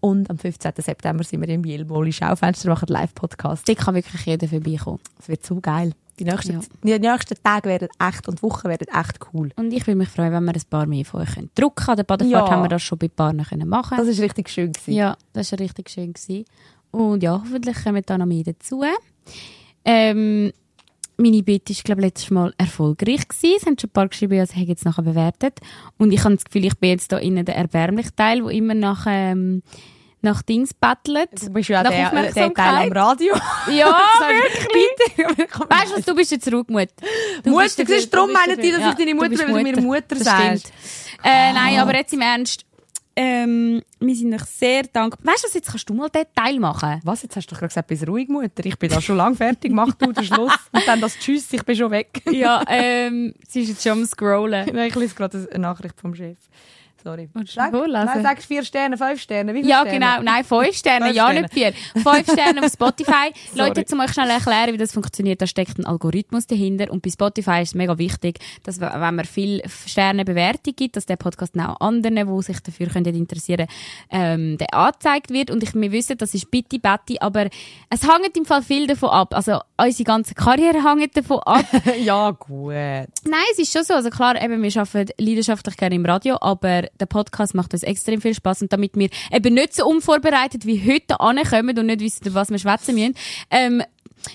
Und am 15. September sind wir im Bielmoli Schaufenster, machen Live-Podcast. Da kann wirklich jeder vorbeikommen. Es wird so geil. Die nächsten, Ja. die nächsten Tage werden echt und Wochen werden echt cool. Und ich würde mich freuen, wenn wir ein paar mehr von euch können drucken können. An der Badefahrt Ja. haben wir das schon bei Paaren können machen Das ist richtig schön gewesen. Ja, das war richtig schön. Gewesen. Und ja, hoffentlich kommen da noch mehr dazu. Ähm, meine Bitte war, glaube ich, letztes Mal erfolgreich gewesen. Es haben schon ein paar geschrieben, ja, sie haben jetzt nachher bewertet. Und ich habe das Gefühl, ich bin jetzt da innen der erbärmliche Teil, wo immer nach, ähm, nach Dings battelt. Du bist ja nach der, der Teil am. Radio. Ja, (laughs) wirklich. (laughs) Weißt du was, du bist jetzt Ruhigmutter. Du Mutter, ist darum meinen die, dass ich deine Mutter weil du mir Mutter Das sagst. Äh, nein, aber jetzt im Ernst, ähm, wir sind euch sehr dankbar. Weißt du jetzt kannst du mal den Teil machen. Was, jetzt hast du doch gerade gesagt, bist ruhig, Mutter. Ich bin da schon lang fertig, mach du den Schluss. Und dann das Tschüss, ich bin schon weg. Ja, ähm, sie ist jetzt schon am Scrollen. (laughs) Nein, ich lese gerade eine Nachricht vom Chef. Sorry. Du Sag, nein, sagst vier Sterne, fünf Sterne, wie viele Ja, Sterne? genau. Nein, fünf (laughs) Sterne, Fünf ja, Sterne. nicht vier. Fünf Sterne auf Spotify. (laughs) Leute, um euch schnell erklären, wie das funktioniert, da steckt ein Algorithmus dahinter. Und bei Spotify ist es mega wichtig, dass, wenn man viel Sterne Bewertung gibt, dass der Podcast auch anderen, die sich dafür können interessieren ähm, der angezeigt wird. Und ich, wir wissen, das ist bitte, Betty, aber es hängt im Fall viel davon ab. Also, unsere ganze Karriere hängt davon ab. (laughs) ja, gut. Nein, es ist schon so. Also klar, eben, wir arbeiten leidenschaftlich gerne im Radio, aber der Podcast macht uns extrem viel Spaß und damit wir eben nicht so unvorbereitet wie heute ankommen und nicht wissen, was wir schwätzen müssen, ähm,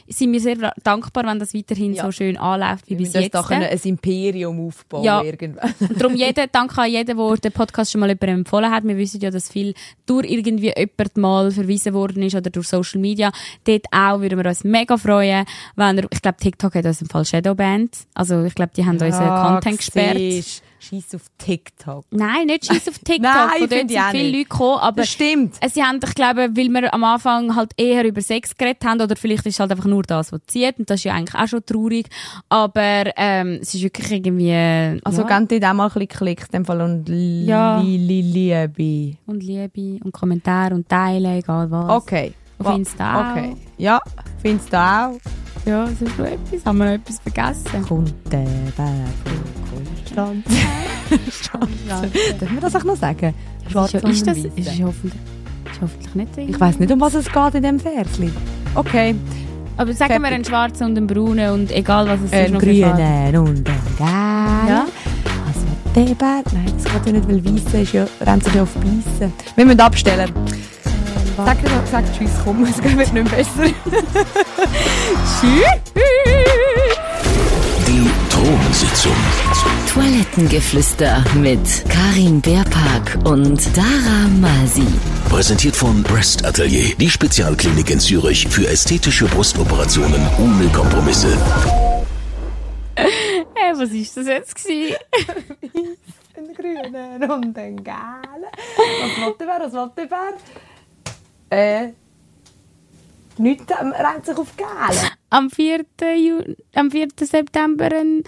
sind wir sehr dankbar, wenn das weiterhin Ja. so schön anläuft wie Wir bis jetzt. da können ein Imperium aufbauen Ja. irgendwann. Darum jeden, danke an jeden, der den Podcast schon mal jemandem empfohlen hat. Wir wissen ja, dass viel durch irgendwie jemand mal verwiesen worden ist oder durch Social Media. Dort auch würden wir uns mega freuen, wenn er, ich glaube, TikTok hat uns im Fall Shadowband. Also, ich glaube, die haben unseren Content gesperrt. siehst, Scheiss auf TikTok. Nein, nicht Scheiss auf TikTok. (laughs) Nein, dort sind viele nicht. Leute gekommen, aber Das stimmt. äh, sie haben, ich glaube, weil wir am Anfang halt eher über Sex geredet haben, oder vielleicht ist es halt einfach nur das, was zieht, und das ist ja eigentlich auch schon traurig, aber ähm, es ist wirklich irgendwie... Also, ja. gebt auch mal ein bisschen Klicks, in dem Fall, und Ja. li li Liebe. Und Liebe und Kommentare und Teilen, egal was. Okay. Auf Insta auch. Okay. Ja, findest du auch? Ja, ist noch etwas. Haben wir etwas vergessen? Kommt der von Konstanz. (laughs) Dürfen wir das auch noch sagen? Schwarz ist, ja- ist das ist hoffentlich, ist hoffentlich nicht drin. Ich weiss nicht, um was es geht in dem Versli. Okay. Aber sagen wir Fertig. einen schwarzen und einen braunen und egal was es ist Ein noch für Farben. grünen und ein gelben. Ja. Also der Bär, nein, das geht ja nicht, weil Weisse ist ja, rennt sich ja auf Beißen. Wir müssen abstellen. Sag, sag Tschüss, komm, es wird nicht mehr besser. (laughs) Tschüss. Die Thronsitzung. Toilettengeflüster mit Karin Beerpark und Dara Masi. Präsentiert von Breast Atelier. Die Spezialklinik in Zürich für ästhetische Brustoperationen ohne Kompromisse. Hey, was ist das jetzt gewesen? (laughs) Ein grünen und ein gelben. Was wollte Bär, was wollte Bär? Äh, nichts ähm, rennt sich auf gelb. am 4. Ju am 4. September einen,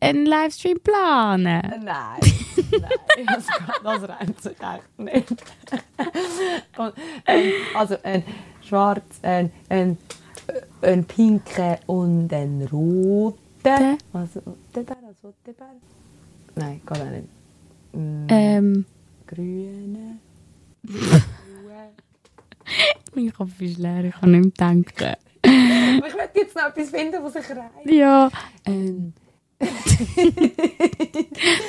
einen Livestream planen. Nein, nein, das, das rennt sich echt nicht. Und, ähm, also ein schwarz, ein, ein, ein pinker und ein roter. Was will der Bär, was will der Bär? Nein, geht auch nicht. Mm, Ähm, Grüne. (laughs) (laughs) mein Kopf ist leer, ich kann nicht mehr denken. Aber ich möchte jetzt noch etwas finden, was sich reiht. Ja, Ähm, (laughs)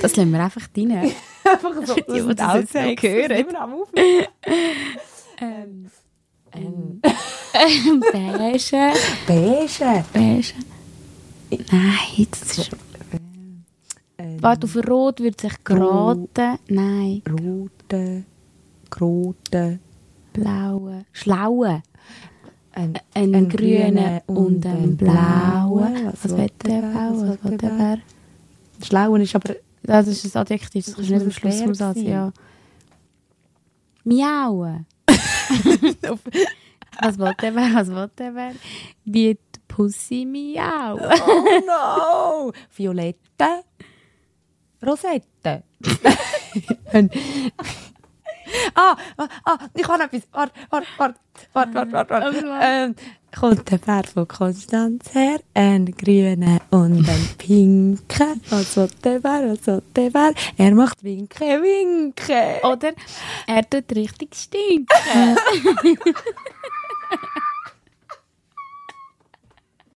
das lassen wir einfach rein. (laughs) einfach so. Die, die das jetzt Outtakes, hören. am Aufnehmen. Ähm, Ähm, beige. beige. Beige. Nein, das ist... Ähm, Warte, auf Rot wird sich geraten. Nein, rote, rote, blaue. Schlaue. ein, Ein, Ein grüner und ein blauer. Was will der Blau? Was will der Bär? Schlauen ist aber Das ist ein Adjektiv, das Das ist nicht am Schluss vom Satz, ja. Miauen. (laughs) was will der Bär? Was will der Bär? Wie die Pussy miauen. Oh no! Violette, Rosette. (laughs) (laughs) Ah, ah, ah, ich habe etwas. Warte, warte, warte, warte, warte, warte. warte. Ähm, kommt der Bär von Konstanz her, ein grüner und ein pinker. Was will der Bär, was will der Bär? Er macht Winke, Winke. Oder er tut richtig stinken. (laughs) (laughs)